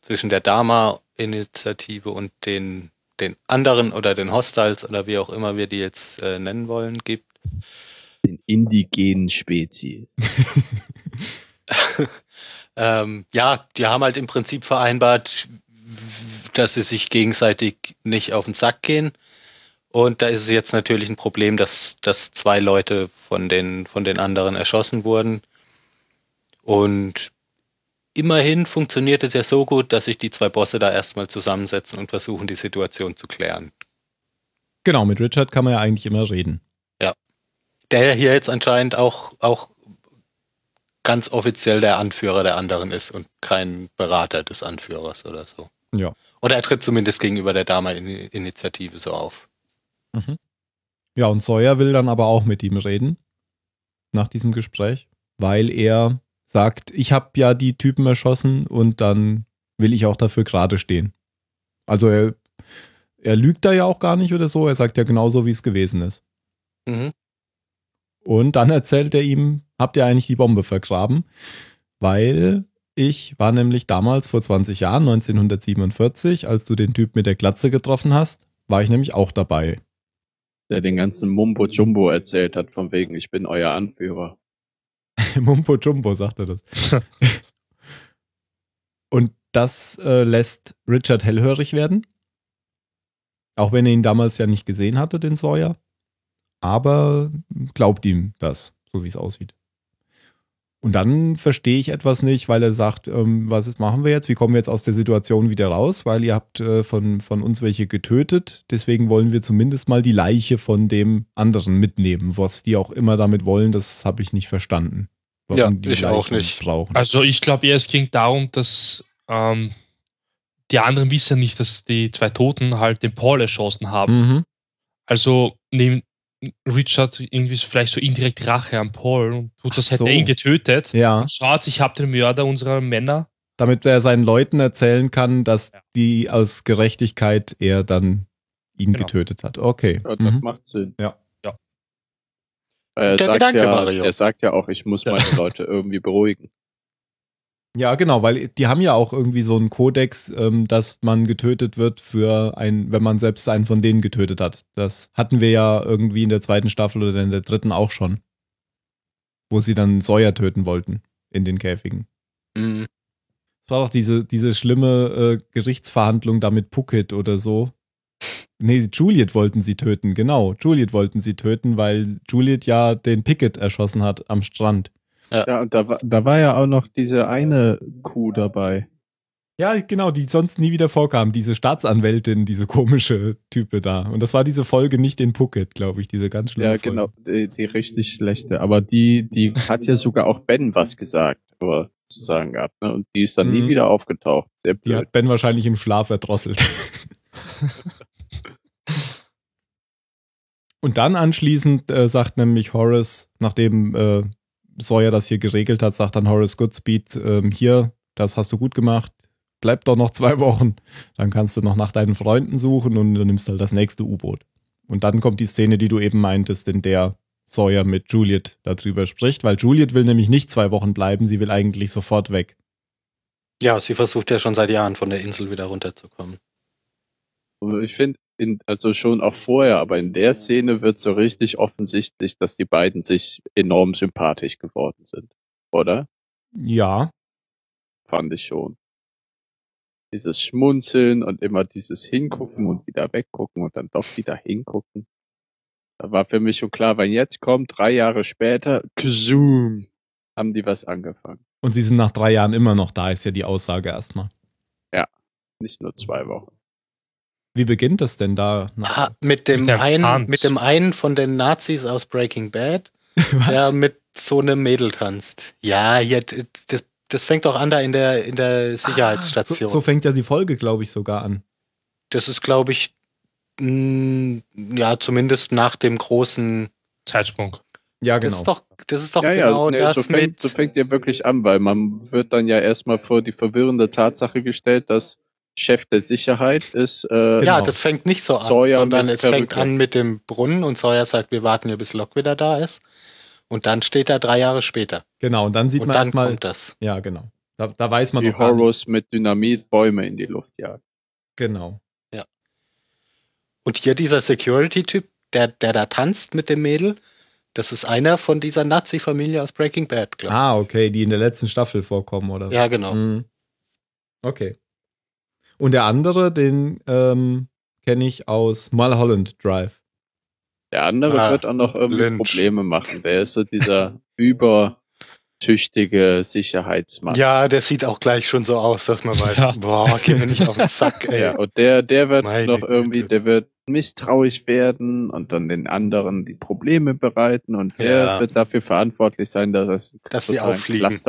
zwischen der Dama-Initiative und den den anderen oder den Hostiles oder wie auch immer wir die jetzt äh, nennen wollen gibt. Den indigenen Spezies. Ähm, ja, die haben halt im Prinzip vereinbart, dass sie sich gegenseitig nicht auf den Sack gehen. Und da ist es jetzt natürlich ein Problem, dass, dass zwei Leute von den, von den anderen erschossen wurden. Und immerhin funktioniert es ja so gut, dass sich die zwei Bosse da erstmal zusammensetzen und versuchen, die Situation zu klären. Genau, mit Richard kann man ja eigentlich immer reden. Der hier jetzt anscheinend auch, auch ganz offiziell der Anführer der anderen ist und kein Berater des Anführers oder so. Ja. Oder er tritt zumindest gegenüber der Dama-Initiative so auf. Ja, und Sawyer will dann aber auch mit ihm reden. Nach diesem Gespräch. Weil er sagt, ich habe ja die Typen erschossen und dann will ich auch dafür gerade stehen. Also er, er lügt da ja auch gar nicht oder so. Er sagt ja genauso, wie es gewesen ist. Mhm. Und dann erzählt er ihm, habt ihr eigentlich die Bombe vergraben? Weil ich war nämlich damals vor 20 Jahren, 1947, als du den Typ mit der Glatze getroffen hast, war ich nämlich auch dabei. Der den ganzen Mumbo Jumbo erzählt hat, von wegen, ich bin euer Anführer. Mumbo Jumbo, sagt er das. Und das äh, lässt Richard hellhörig werden. Auch wenn er ihn damals ja nicht gesehen hatte, den Sawyer. Aber glaubt ihm das, so wie es aussieht. Und dann verstehe ich etwas nicht, weil er sagt, ähm, was ist, machen wir jetzt? Wie kommen wir jetzt aus der Situation wieder raus? Weil ihr habt äh, von, von uns welche getötet. Deswegen wollen wir zumindest mal die Leiche von dem anderen mitnehmen. Was die auch immer damit wollen, das habe ich nicht verstanden. Ja, die ich auch Leichen nicht. Brauchen. Also ich glaube eher, es ging darum, dass ähm, die anderen wissen nicht, dass die zwei Toten halt den Paul erschossen haben. Mhm. Also nimmt Richard irgendwie so- vielleicht so indirekt Rache an Paul und tut das, Ach hätte so. er ihn getötet. Ja, Schaut, ich habe den Mörder unserer Männer. damit er seinen Leuten erzählen kann, dass Ja. die aus Gerechtigkeit er dann ihn Genau. getötet hat. Okay. Ja, das Mhm. macht Sinn. Ja. Ja. Weil Er Der sagt, Gedanke, ja, Mario. er sagt ja auch, ich muss meine Leute irgendwie beruhigen. Ja, genau, weil die haben ja auch irgendwie so einen Kodex, ähm, dass man getötet wird für ein, wenn man selbst einen von denen getötet hat. Das hatten wir ja irgendwie in der zweiten Staffel oder in der dritten auch schon. Wo sie dann Sawyer töten wollten in den Käfigen. Mhm. Es war doch diese, diese schlimme äh, Gerichtsverhandlung da mit Puckett oder so. Nee, Juliet wollten sie töten, genau. Juliet wollten sie töten, weil Juliet ja den Pickett erschossen hat am Strand. Ja, und da, war- da war ja auch noch diese eine Kuh dabei. Ja, genau, die sonst nie wieder vorkam. Diese Staatsanwältin, diese komische Type da. Und das war diese Folge nicht in Phuket, glaube ich, diese ganz schlimme Ja, Folge. genau, die, die richtig schlechte. Aber die, die hat ja sogar auch Ben was gesagt, oder zu sagen gehabt, ne? Und die ist dann nie Mhm. wieder aufgetaucht. Die hat Ben wahrscheinlich im Schlaf erdrosselt. Und dann anschließend äh, sagt nämlich Horace, nachdem äh, Sawyer das hier geregelt hat, sagt dann Horace Goodspeed, ähm, hier, das hast du gut gemacht, bleib doch noch zwei Wochen, dann kannst du noch nach deinen Freunden suchen und du nimmst halt das nächste U-Boot. Und dann kommt die Szene, die du eben meintest, in der Sawyer mit Juliet darüber spricht, weil Juliet will nämlich nicht zwei Wochen bleiben, sie will eigentlich sofort weg. Ja, sie versucht ja schon seit Jahren von der Insel wieder runterzukommen. Aber ich finde, in, also schon auch vorher, aber in der Szene wird so richtig offensichtlich, dass die beiden sich enorm sympathisch geworden sind. Oder? Ja, Fand ich schon. Dieses Schmunzeln und immer dieses Hingucken und wieder weggucken und dann doch wieder hingucken. Da war für mich schon klar, wenn jetzt kommt, drei Jahre später, Zoom, haben die was angefangen. und sie sind nach drei Jahren immer noch da, ist ja die Aussage erstmal. Nicht nur zwei Wochen. Wie beginnt das denn da? Ah, mit dem Mit einen, Tanz. mit dem einen von den Nazis aus Breaking Bad, Was? der mit so einem Mädel tanzt. Ja, d- das, das fängt doch an da in der, in der Sicherheitsstation. Ah, So, so fängt ja die Folge, glaube ich, sogar an. Das ist, glaube ich, mh, ja, zumindest nach dem großen. Zeitsprung. Ja, Das genau. ist doch, das ist doch ja, ja, genau nee, das so, fängt, mit. so fängt ja wirklich an, weil man wird dann ja erstmal vor die verwirrende Tatsache gestellt, dass Chef der Sicherheit ist. Äh, ja, genau. das fängt nicht so an, Sawyer sondern es fängt an mit dem Brunnen und Sawyer sagt, wir warten hier bis Locke wieder da ist. Und dann steht er drei Jahre später. genau, und dann sieht und man dann erstmal. kommt das. Ja, genau. Da, da weiß man wie noch. Horus mit Dynamit Bäume in die Luft jagt. Genau. Und hier dieser Security-Typ, der, der da tanzt mit dem Mädel, das ist einer von dieser Nazi-Familie aus Breaking Bad, glaube Ah, okay, die in der letzten Staffel vorkommen, oder? ich. Ja, genau. Mhm. Okay. Und der andere, den ähm, kenne ich aus Mulholland Drive. Der andere Ah, wird auch noch irgendwie Lynch. Probleme machen. Der ist so dieser übertüchtige Sicherheitsmann. Ja, der sieht auch gleich schon so aus, dass man weiß, Ja. boah, geh mir nicht auf den Sack, ey. Ja, und der, der wird Meine noch irgendwie, der wird misstrauisch werden und dann den anderen die Probleme bereiten und der Ja. wird dafür verantwortlich sein, dass es Dass sie auffliegen.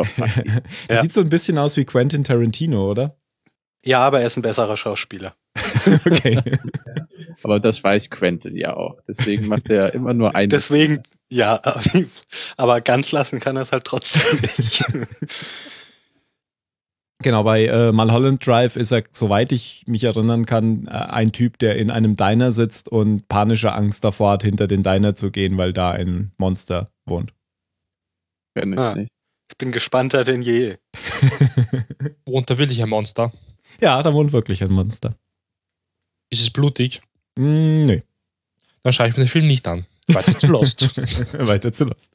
Ja. sieht so ein bisschen aus wie Quentin Tarantino, oder? Ja, aber er ist ein besserer Schauspieler. okay. Aber das weiß Quentin ja auch. Deswegen macht er immer nur eine. Deswegen, ja, aber ganz lassen kann er es halt trotzdem nicht. Genau, bei äh, Mulholland Drive ist er, soweit ich mich erinnern kann, äh, ein Typ, der in einem Diner sitzt und panische Angst davor hat, hinter den Diner zu gehen, weil da ein Monster wohnt. Kenn ich Ah. nicht. Ich bin gespannter denn je. Wohnt da wirklich ein Monster? Ja, da wohnt wirklich ein Monster. Ist es blutig? Mm, nö. Dann schaue ich mir den Film nicht an. Weiter zu Lost. Weiter zu Lost.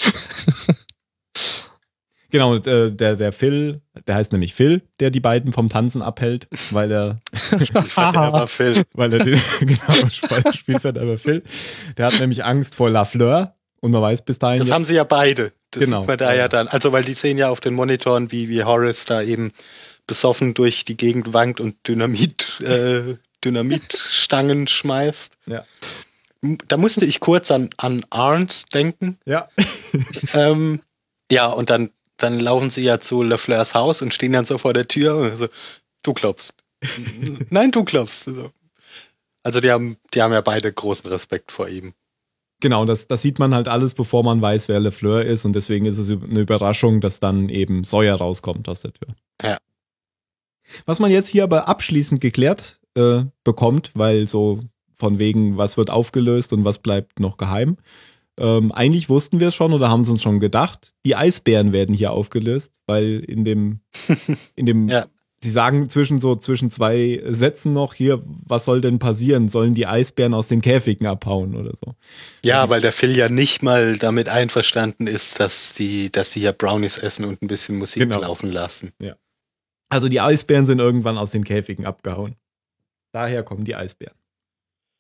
Genau, und, äh, der, der Phil, der heißt nämlich Phil, der die beiden vom Tanzen abhält, weil er, Verderber Phil. weil er den, genau, Spiel- Spielverderber Phil, der hat nämlich Angst vor Lafleur und man weiß bis dahin, Das ja- haben sie ja beide. Das Genau. sieht man da Ja. ja dann. Also, weil die sehen ja auf den Monitoren, wie, wie Horace da eben besoffen durch die Gegend wankt und Dynamit, äh, Dynamitstangen schmeißt. Ja. Da musste ich kurz an, an Arns denken. ja, ähm, ja, und dann, dann laufen sie ja zu LeFleurs Haus und stehen dann so vor der Tür und so, du klopfst. Nein, du klopfst. So. Also die haben, die haben ja beide großen Respekt vor ihm. Genau, das, das sieht man halt alles, bevor man weiß, wer LeFleur ist und deswegen ist es eine Überraschung, dass dann eben Sawyer rauskommt aus der Tür. Ja. Was man jetzt hier aber abschließend geklärt äh, bekommt, weil so von wegen, was wird aufgelöst und was bleibt noch geheim. Ähm, eigentlich wussten wir es schon oder haben es uns schon gedacht. Die Eisbären werden hier aufgelöst, weil in dem, in dem, Ja. sie sagen zwischen so zwischen zwei Sätzen noch hier, was soll denn passieren? Sollen die Eisbären aus den Käfigen abhauen oder so? Ja, weil der Phil ja nicht mal damit einverstanden ist, dass die, dass sie ja Brownies essen und ein bisschen Musik Genau. laufen lassen. Also die Eisbären sind irgendwann aus den Käfigen abgehauen. Daher kommen die Eisbären.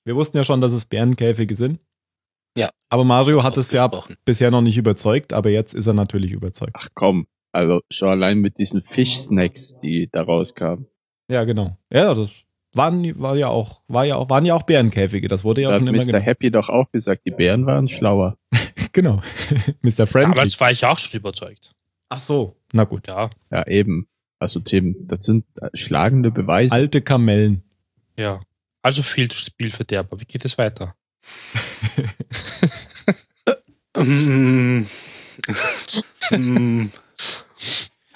Wir wussten ja schon, dass es Bärenkäfige sind. Aber Mario hat es ja bisher noch nicht überzeugt, aber jetzt ist er natürlich überzeugt. Ach komm, also schon allein mit diesen Fischsnacks, die da rauskamen. Ja, genau. Ja, das waren, war ja auch, war ja auch, waren ja auch Bärenkäfige. Das wurde ja Da auch hat schon immer Mr. Happy doch auch gesagt, die Bären waren schlauer. Genau. Mr. Friendly. Aber jetzt war ich auch schon überzeugt. Ach so. Na gut. Ja, Ja, eben. Also Tim, das sind äh, schlagende Beweise. Alte Kamellen. ja. Also viel Spielverderber. Wie geht es weiter?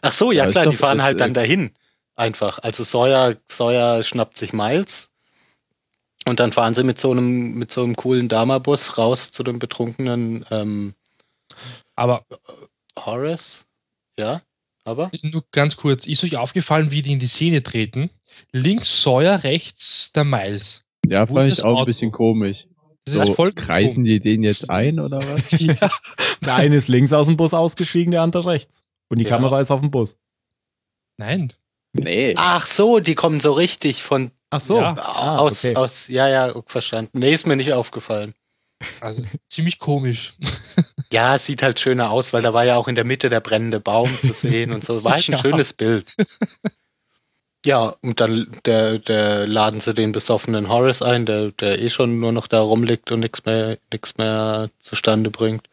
Ach so, ja Ja, klar, doch- die fahren halt äh, dann dahin. Einfach. Also Sawyer, Sawyer schnappt sich Miles und dann fahren sie mit so einem, mit so einem coolen Dama-Bus raus zu dem betrunkenen ähm, Aber Horace. Ja, aber? nur ganz kurz, ist euch aufgefallen, wie die in die Szene treten? Links Sawyer, rechts der Miles. Ja, Wo fand ich auch ein Auto? bisschen komisch. Das So, ist voll kreisen die den jetzt ein oder was? ja. Der eine ist links aus dem Bus ausgestiegen, der andere rechts. Und die Ja. Kamera ist auf dem Bus. Nein. Nee. Ach so, die kommen so richtig von Ach so. Ja. Ah, aus, okay. aus, ja, ja, verstanden. Nee, ist mir nicht aufgefallen. Also ziemlich komisch. Ja, es sieht halt schöner aus, weil da war ja auch in der Mitte der brennende Baum zu sehen und so. War halt ein Ja. schönes Bild. Ja, und dann der, der laden sie den besoffenen Horace ein, der, der eh schon nur noch da rumliegt und nichts mehr, nichts mehr zustande bringt.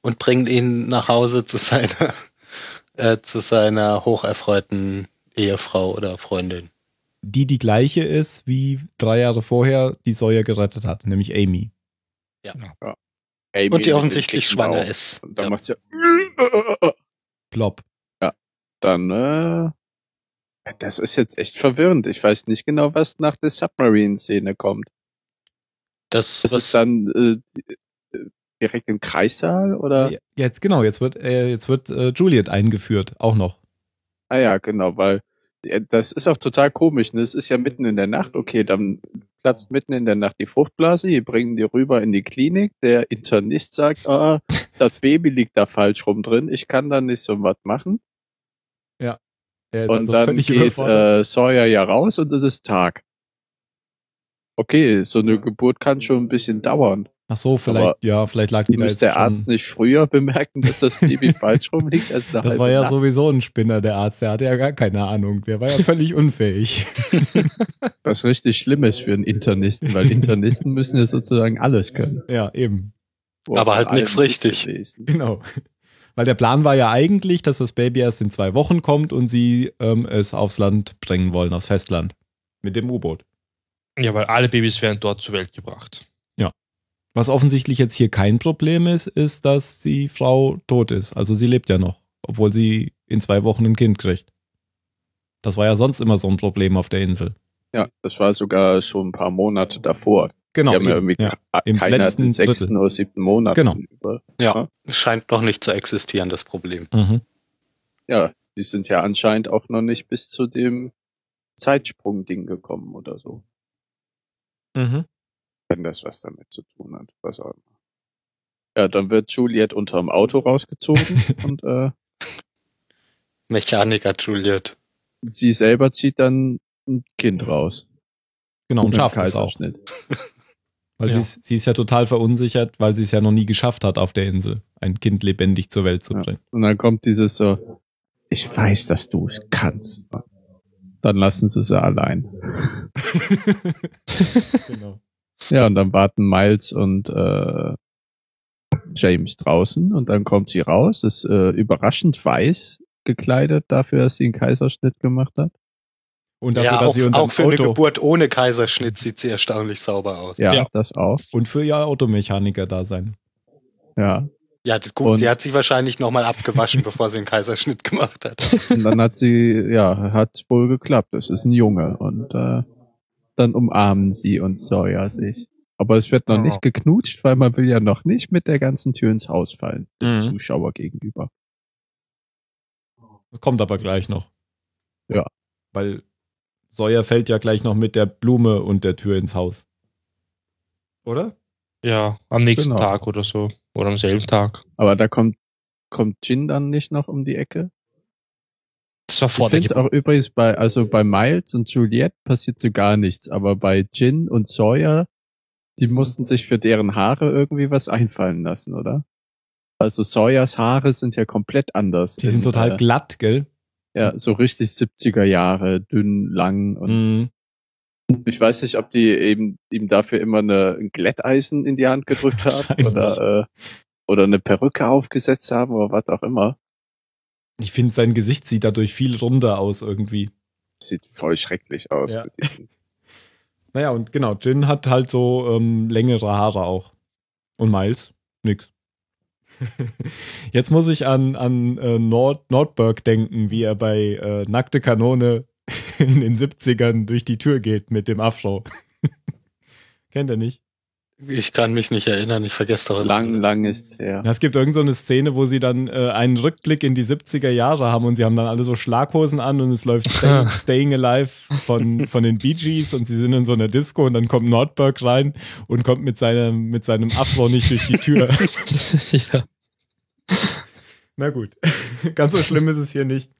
Und bringt ihn nach Hause zu seiner, äh, zu seiner hocherfreuten Ehefrau oder Freundin. Die die gleiche ist, wie drei Jahre vorher die Sawyer gerettet hat, nämlich Amy. Amy Und die offensichtlich schwanger Bauch. ist. Und dann Ja. macht sie Plop. dann, äh, das ist jetzt echt verwirrend. Ich weiß nicht genau, was nach der Submarine-Szene kommt. Das, Das was, ist dann äh, äh, direkt im Kreissaal oder? Ja, Jetzt genau, jetzt wird, äh, jetzt wird äh, Juliet eingeführt, auch noch. Ah ja, genau, weil ja, das ist auch total komisch. Ne? Es ist ja mitten in der Nacht. Okay, dann platzt mitten in der Nacht die Fruchtblase. Die bringen die rüber in die Klinik. Der Internist sagt, ah, das Baby liegt da falsch rum drin. Ich kann da nicht so was machen. Ist Und also dann geht äh, Sawyer ja raus und es ist Tag. Okay, so eine Geburt kann schon ein bisschen dauern. Ach so, vielleicht, aber ja, vielleicht lag die da Muss jetzt der schon. Arzt nicht früher bemerken, dass das Baby falsch rumliegt als eine Das war ja Nacht? sowieso ein Spinner, der Arzt, der hatte ja gar keine Ahnung. Der war ja völlig unfähig. Was richtig schlimm ist für einen Internisten, weil Internisten müssen ja sozusagen alles können. ja, eben. Boah, Aber halt nichts richtig. Genau. Weil der Plan war ja eigentlich, dass das Baby erst in zwei Wochen kommt und sie ähm, es aufs Land bringen wollen, aufs Festland. Mit dem U-Boot. Ja, weil alle Babys werden dort zur Welt gebracht. Was offensichtlich jetzt hier kein Problem ist, ist, dass die Frau tot ist. Also sie lebt ja noch, obwohl sie in zwei Wochen ein Kind kriegt. Das war ja sonst immer so ein Problem auf der Insel. Ja, das war sogar schon ein paar Monate davor. Genau. Die haben ja eben, irgendwie ja. ja, Im letzten sechsten Drittel. oder siebten Monat. Genau. Über. ja, scheint noch nicht zu existieren, das Problem. Mhm. Ja, die sind ja anscheinend auch noch nicht bis zu dem Zeitsprung-Ding gekommen oder so. Mhm. Wenn das was damit zu tun hat, was auch immer. Ja, dann wird Juliet unterm Auto rausgezogen und äh, Mechaniker Juliet. sie selber zieht dann ein Kind raus. Genau, und einem schafft es auch. Weil Ja. sie, ist, sie ist ja total verunsichert, weil sie es ja noch nie geschafft hat, auf der Insel ein Kind lebendig zur Welt zu Ja. bringen. Und dann kommt dieses so, ich weiß, dass du es kannst. Dann lassen sie sie allein. genau. Ja, und dann warten Miles und äh, James draußen und dann kommt sie raus, ist äh, überraschend weiß gekleidet dafür, dass sie einen Kaiserschnitt gemacht hat. Und dafür, ja, dass auch, sie unter auch für eine Auto Geburt ohne Kaiserschnitt sieht sie erstaunlich sauber aus. Ja, Ja. das auch. und für ihr Automechaniker da sein. Ja. Ja, gut, Und- die hat sich wahrscheinlich nochmal abgewaschen, bevor sie einen Kaiserschnitt gemacht hat. Und dann hat sie, ja, hat's wohl geklappt. Das ist ein Junge. Und äh, dann umarmen sie und Sawyer sich. Aber es wird noch Oh. nicht geknutscht, weil man will ja noch nicht mit der ganzen Tür ins Haus fallen, dem Mhm. Zuschauer gegenüber. Das kommt aber gleich noch. Ja. Weil Sawyer fällt ja gleich noch mit der Blume und der Tür ins Haus. Oder? Ja, am nächsten Genau. Tag oder so. Oder am selben Tag. Aber da kommt, kommt Jin dann nicht noch um die Ecke? Das war vor ich finde auch übrigens bei, also bei Miles und Juliette passiert so gar nichts, aber bei Jin und Sawyer Die mussten sich für deren Haare irgendwie was einfallen lassen, oder? Also Sawyers Haare sind ja komplett anders. Die sind in, total äh, glatt, gell? Ja, so richtig 70er Jahre, dünn, lang und Mhm. ich weiß nicht, ob die eben ihm dafür immer eine, ein Glätteisen in die Hand gedrückt haben oder, äh, oder eine Perücke aufgesetzt haben oder was auch immer. Ich finde, sein Gesicht sieht dadurch viel runder aus irgendwie. Sieht voll schrecklich aus. Ja. Naja, und genau, Jin hat halt so ähm, längere Haare auch. Und Miles, nix. Jetzt muss ich an, an äh, Nord, Nordberg denken, wie er bei äh, Nackte Kanone in den 70ern durch die Tür geht mit dem Afro. Kennt er nicht? Ich kann mich nicht erinnern, ich vergesse doch immer. Lang, lang ist her. Ja, es gibt irgend so eine Szene, wo sie dann äh, einen Rückblick in die 70er Jahre haben und sie haben dann alle so Schlaghosen an und es läuft Stay, Staying Alive von, von den Bee Gees und sie sind in so einer Disco und dann kommt Nordberg rein und kommt mit seinem, mit seinem Afro nicht durch die Tür. ja. Na gut, ganz so schlimm ist es hier nicht.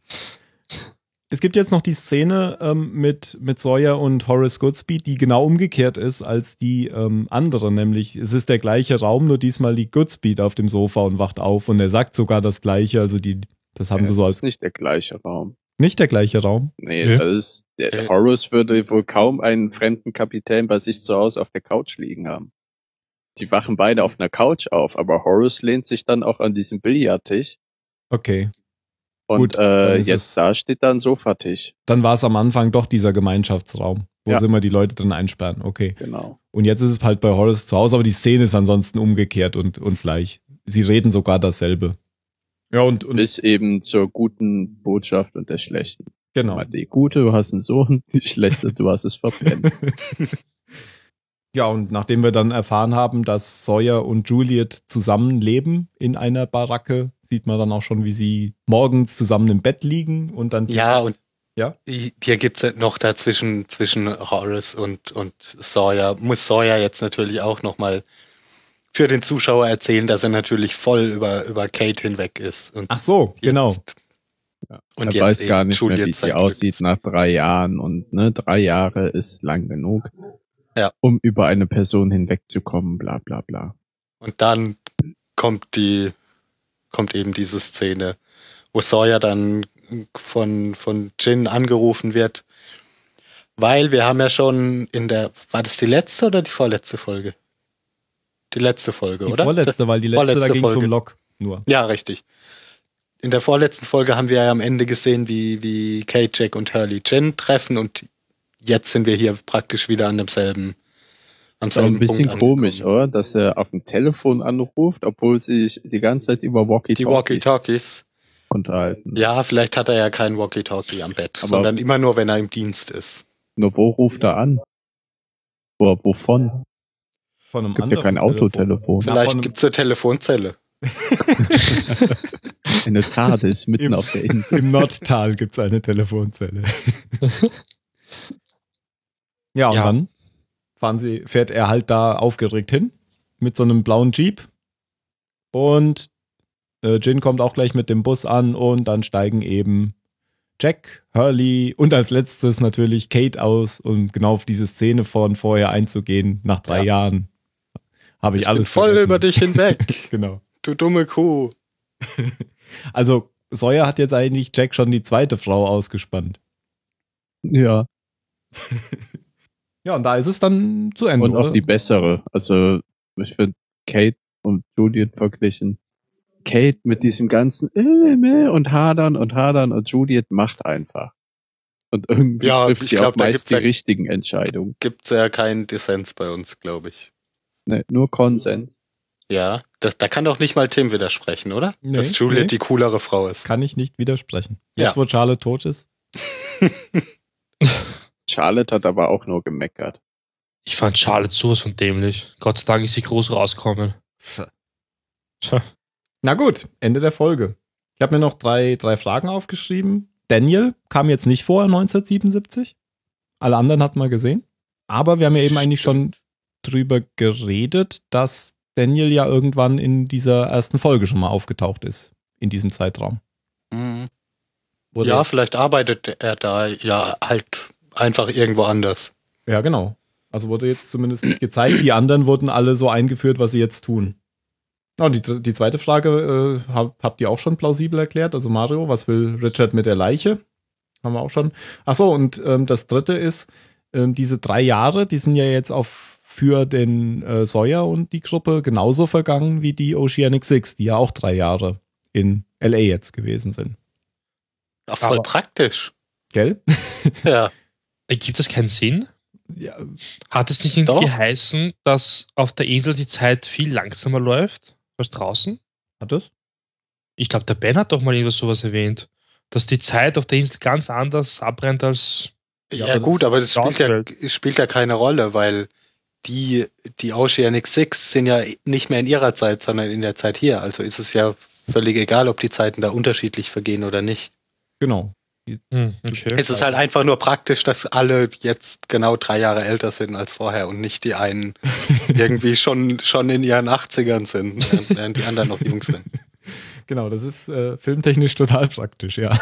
Es gibt jetzt noch die Szene ähm, mit, mit Sawyer und Horace Goodspeed, die genau umgekehrt ist als die ähm, andere, nämlich es ist der gleiche Raum, nur diesmal liegt Goodspeed auf dem Sofa und wacht auf und er sagt sogar das gleiche, also die, das haben Ja, sie so es als ist nicht der gleiche Raum. nicht der gleiche Raum. Nee, Ja. das ist, der. Horus würde wohl kaum einen fremden Kapitän bei sich zu Hause auf der Couch liegen haben. Die wachen beide auf einer Couch auf, aber Horus lehnt sich dann auch an diesen Billardtisch Okay, und Gut, dann äh, jetzt es- da steht da ein Sofatisch. dann war es am Anfang doch dieser Gemeinschaftsraum, wo Ja. sie immer die Leute drin einsperren. Okay. Genau. Und jetzt ist es halt bei Horace zu Hause, aber die Szene ist ansonsten umgekehrt und, und gleich. Sie reden sogar dasselbe. Ja, und, und Bis eben zur guten Botschaft und der schlechten. genau. Die gute, du hast einen Sohn, die schlechte, du hast es verpennt. Ja, und nachdem wir dann erfahren haben, dass Sawyer und Juliet zusammenleben in einer Baracke, sieht man dann auch schon, wie sie morgens zusammen im Bett liegen und dann. Ja, und Ja? hier gibt's ja noch dazwischen zwischen Horace und, und Sawyer. Muss Sawyer jetzt natürlich auch nochmal für den Zuschauer erzählen, dass er natürlich voll über, über Kate hinweg ist. Und Ach so, genau. jetzt- Ja. Und er jetzt weiß gar nicht mehr, wie sie aussieht nach drei Jahren und ne, drei Jahre ist lang genug, Ja. um über eine Person hinwegzukommen, bla bla bla. Und dann kommt die, kommt eben diese Szene, wo Sawyer dann von, von Jin angerufen wird. Weil wir haben ja schon in der, war das die letzte oder die vorletzte Folge? Die letzte Folge, Die oder? vorletzte, weil die letzte, da vorletzte ging es um Folge. Lok nur. Ja, richtig. In der vorletzten Folge haben wir ja am Ende gesehen, wie, wie Kate, Jack und Hurley Jin treffen und jetzt sind wir hier praktisch wieder an demselben, am Ist selben ein bisschen Punkt komisch, oder? Dass er auf dem Telefon anruft, obwohl sie sich die ganze Zeit über Die Walkie-Talkies Walkie-Talkies. unterhalten. Ja, vielleicht hat er ja kein Walkie-Talkie am Bett, Aber- sondern immer nur, wenn er im Dienst ist. Nur wo ruft er an? Wo, wovon? Von einem Gibt ja kein Autotelefon. Vielleicht einem- gibt's eine Telefonzelle. Eine TARDIS mitten Im- auf der Insel. Im Nordtal gibt es eine Telefonzelle. ja, und Ja. dann fahren sie, fährt er halt da aufgeregt hin mit so einem blauen Jeep. Und äh, Jin kommt auch gleich mit dem Bus an und dann steigen eben Jack, Hurley und als letztes natürlich Kate aus, um genau auf diese Szene von vorher einzugehen. Nach drei Ja. Jahren habe ich, Ich alles bin voll vergessen. über dich hinweg, Genau. du dumme Kuh. Also Sawyer hat jetzt eigentlich Jack schon die zweite Frau ausgespannt. Ja. Ja, und da ist es dann zu Ende. Und auch oder? die bessere. Also, ich finde Kate und Juliet verglichen. Kate mit diesem ganzen äh, äh, und hadern und hadern und Juliet macht einfach. Und irgendwie Ja, trifft ich sie glaub, auch meist die ja- richtigen Entscheidungen. Gibt's ja keinen Dissens bei uns, glaube ich. Ne, nur Konsens. Ja, das, da kann doch nicht mal Tim widersprechen, oder? Nee, Dass Juliet nee. die coolere Frau ist. Kann ich nicht widersprechen. Ja. Jetzt, wo Charlotte tot ist. Charlotte hat aber auch nur gemeckert. Ich fand Charlotte sowas von dämlich. Gott sei Dank ist sie groß rausgekommen. Tja. Na gut, Ende der Folge. Ich habe mir noch drei, drei Fragen aufgeschrieben. Daniel kam jetzt nicht vor 1977. Alle anderen hatten wir gesehen. Aber wir haben ja eben eigentlich schon drüber geredet, dass Daniel ja irgendwann in dieser ersten Folge schon mal aufgetaucht ist. In diesem Zeitraum. Mhm. Ja, vielleicht arbeitet er da ja halt einfach irgendwo anders. Ja, genau. Also wurde jetzt zumindest nicht gezeigt. Die anderen wurden alle so eingeführt, was sie jetzt tun. Oh, die, die zweite Frage äh, hab, habt ihr auch schon plausibel erklärt. Also Mario, was will Richard mit der Leiche? Haben wir auch schon. Achso, und ähm, das dritte ist, ähm, diese drei Jahre, die sind ja jetzt auf für den äh, Sawyer und die Gruppe genauso vergangen wie die Oceanic Six, die ja auch drei Jahre in LA jetzt gewesen sind. Ach, voll Aber- praktisch. Gell? Ja. Ergibt das keinen Sinn? Ja, Hat es nicht irgendwie geheißen, dass auf der Insel die Zeit viel langsamer läuft als draußen? hat es? Ich glaube, der Ben hat doch mal irgendwas sowas erwähnt, dass die Zeit auf der Insel ganz anders abrennt als. Ja, Ja, aber gut, das aber das spielt ja, spielt ja keine Rolle, weil die, die Oceanic Six sind ja nicht mehr in ihrer Zeit, sondern in der Zeit hier. Also ist es ja völlig egal, ob die Zeiten da unterschiedlich vergehen oder nicht. Genau. Hm, okay. Es ist halt einfach nur praktisch, dass alle jetzt genau drei Jahre älter sind als vorher und nicht die einen irgendwie schon, schon in ihren 80ern sind, während, während die anderen noch jung sind. Genau, das ist äh, filmtechnisch total praktisch, ja.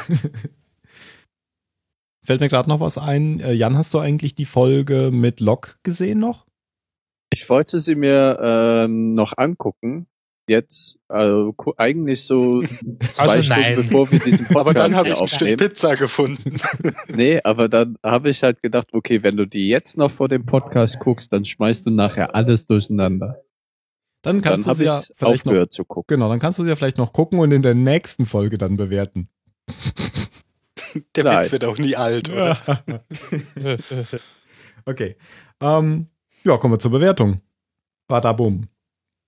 Fällt mir gerade noch was ein. Äh, Jan, hast du eigentlich die Folge mit Locke gesehen noch? Ich wollte sie mir ähm, noch angucken. Jetzt, also eigentlich so zwei Also Stunden nein. bevor wir diesen Podcast Aber dann habe ich ein Stück. Pizza gefunden. Nee, aber dann habe ich halt gedacht, okay, wenn du die jetzt noch vor dem Podcast guckst, dann schmeißt du nachher alles durcheinander. Dann Dann kannst du habe sie ja vielleicht noch, aufgehört zu gucken. genau, dann kannst du sie ja vielleicht noch gucken und in der nächsten Folge dann bewerten. Der Nein. Witz wird auch nie alt, oder? okay. Ähm, ja, kommen wir zur Bewertung. Badabum.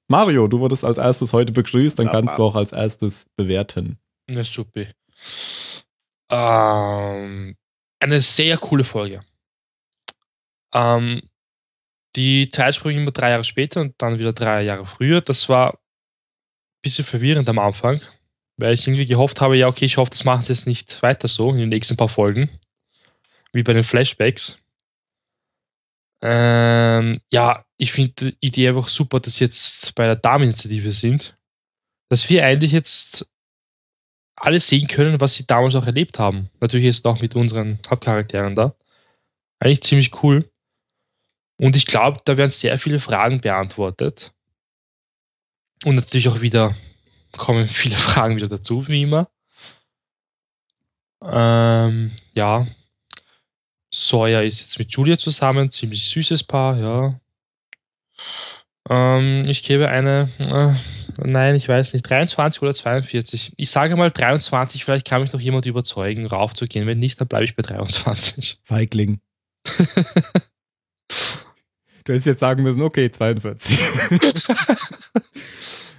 Mario, du wurdest als erstes heute begrüßt, dann Ja, kannst du Mann. auch als erstes bewerten. Na super. Ähm, eine sehr coole Folge. Ähm, die Zeitsprünge immer drei Jahre später und dann wieder drei Jahre früher, das war ein bisschen verwirrend am Anfang, weil ich irgendwie gehofft habe, ja, okay, ich hoffe, das machen sie jetzt nicht weiter so in den nächsten paar Folgen, wie bei den Flashbacks. Ähm, ja, ich finde die Idee einfach super, dass jetzt bei der Dameninitiative sind. Dass wir eigentlich jetzt alles sehen können, was sie damals auch erlebt haben. Natürlich jetzt auch mit unseren Hauptcharakteren da. Eigentlich ziemlich cool. Und ich glaube, da werden sehr viele Fragen beantwortet. Und natürlich auch wieder kommen viele Fragen wieder dazu, wie immer. Ähm, ja. Sawyer ist jetzt mit Julia zusammen, ziemlich süßes Paar, ja. Ähm, ich gebe eine, äh, nein, ich weiß nicht, 23 oder 42. Ich sage mal 23, vielleicht kann mich noch jemand überzeugen, raufzugehen. Wenn nicht, dann bleibe ich bei 23. Feigling. Du hättest jetzt sagen müssen, okay, 42.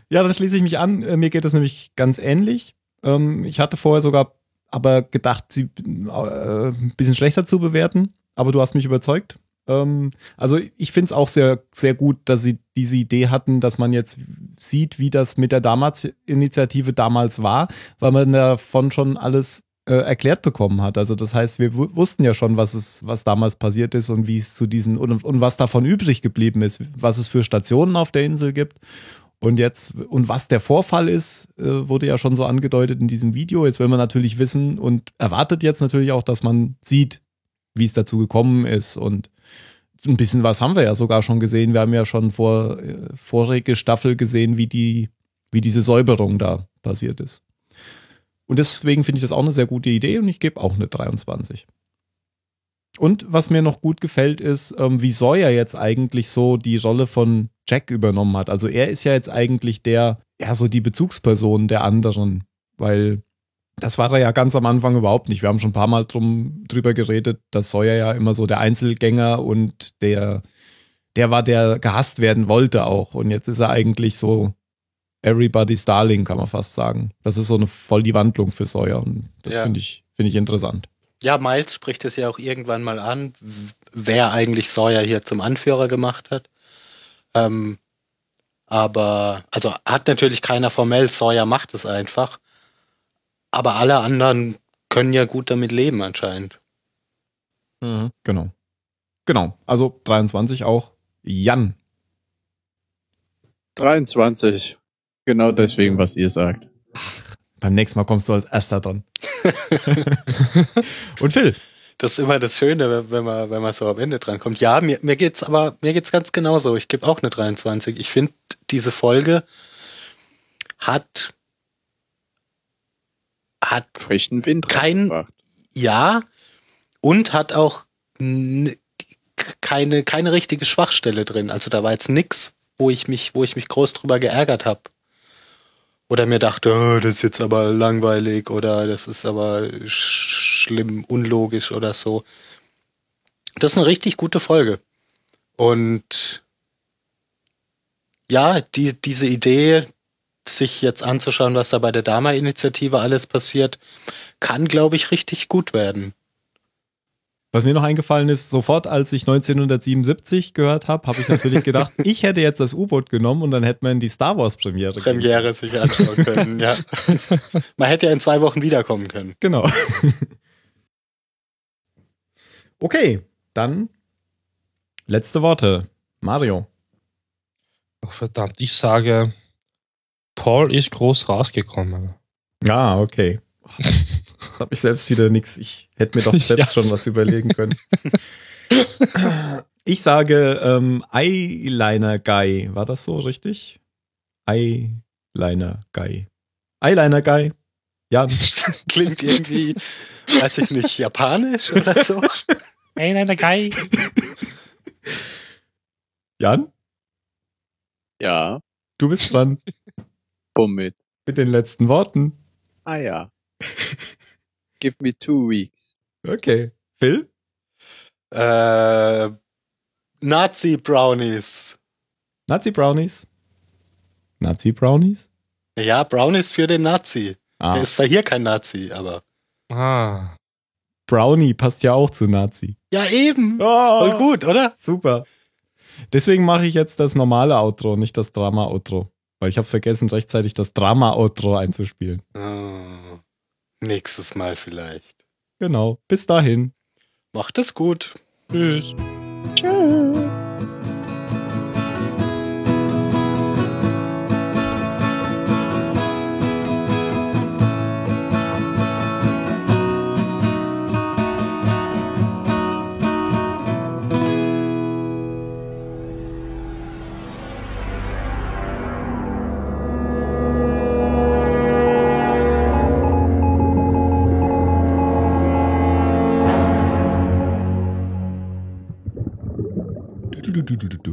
ja, dann schließe ich mich an. Äh, Mir geht das nämlich ganz ähnlich. Ähm, Ich hatte vorher sogar aber gedacht, sie äh, ein bisschen schlechter zu bewerten, aber du hast mich überzeugt. Ähm, Also ich finde es auch sehr, sehr gut, dass sie diese Idee hatten, dass man jetzt sieht, wie das mit der Damals-Initiative damals war, weil man davon schon alles äh, erklärt bekommen hat. Also das heißt, wir wu- wussten ja schon, was es, was damals passiert ist und wie es zu diesen und, und was davon übrig geblieben ist, was es für Stationen auf der Insel gibt. Und jetzt, und was der Vorfall ist, äh, wurde ja schon so angedeutet in diesem Video. Jetzt will man natürlich wissen und erwartet jetzt natürlich auch, dass man sieht, wie es dazu gekommen ist. Und ein bisschen was haben wir ja sogar schon gesehen. Wir haben ja schon vor äh, vorige Staffel gesehen, wie die, wie diese Säuberung da passiert ist. Und deswegen finde ich das auch eine sehr gute Idee und ich gebe auch eine 23. Und was mir noch gut gefällt, ist, ähm, wie Sawyer jetzt eigentlich so die Rolle von Jack übernommen hat. Also er ist ja jetzt eigentlich der, ja, so die Bezugsperson der anderen, weil das war er ja ganz am Anfang überhaupt nicht. Wir haben schon ein paar Mal drum, drüber geredet, dass Sawyer ja immer so der Einzelgänger und der, der war, der gehasst werden wollte auch. Und jetzt ist er eigentlich so Everybody's Darling, kann man fast sagen. Das ist so eine voll die Wandlung für Sawyer und das Ja. finde ich, finde ich interessant. Ja, Miles spricht es ja auch irgendwann mal an, wer eigentlich Sawyer hier zum Anführer gemacht hat. Ähm, aber, also hat natürlich keiner formell, Sawyer macht es einfach. Aber alle anderen können ja gut damit leben anscheinend. Genau. Genau. Also 23 auch. Jan. 23. Genau deswegen, was ihr sagt. Beim nächsten Mal kommst du als erster dran. und Phil. Das ist immer das Schöne, wenn man, wenn man so am Ende dran kommt. Ja, mir, mir geht's aber, mir geht's ganz genauso. Ich gebe auch eine 23. Ich finde, diese Folge hat, hat Frischen Wind Kein- reingebracht. ja und hat auch keine, keine richtige Schwachstelle drin. Also da war jetzt nix, wo ich mich, wo ich mich groß drüber geärgert habe. Oder mir dachte, oh, das ist jetzt aber langweilig oder das ist aber sch schlimm, unlogisch oder so. Das ist eine richtig gute Folge. Und ja, die, diese Idee, sich jetzt anzuschauen, was da bei der Dama-Initiative alles passiert, kann, glaube ich, richtig gut werden. Was mir noch eingefallen ist, sofort als ich 1977 gehört habe, habe ich natürlich gedacht, ich hätte jetzt das U-Boot genommen und dann hätte man die Star Wars Premiere. Premiere sich anschauen können, ja. Man hätte ja in zwei Wochen wiederkommen können. Genau. okay, dann letzte Worte. Mario. Ach, verdammt, ich sage, Paul ist groß rausgekommen. Ah, okay. Habe ich selbst wieder nichts. Ich hätte mir doch selbst Ja. schon was überlegen können. Ich sage ähm, Eyeliner Guy. War das so richtig? Eyeliner Guy. Eyeliner Guy. Ja, Klingt irgendwie, weiß ich nicht, japanisch oder so. Der Guy. Jan, Ja, du bist dran womit? mit den letzten Worten. Ah ja. Give me two weeks. Okay. Phil? Äh, Nazi-Brownies. Nazi Brownies? Nazi Brownies? Ja, Brownies für den Nazi. Ah, Der ist zwar hier kein Nazi, aber. Ah, Brownie passt ja auch zu Nazi. Ja, eben. Oh, Voll gut, oder? Super. Deswegen mache ich jetzt das normale Outro, nicht das Drama-Outro. Weil ich habe vergessen, rechtzeitig das Drama-Outro einzuspielen. Oh, nächstes Mal vielleicht. Genau. Bis dahin. Macht es gut. tschüss. Du, du, du, du, du, du.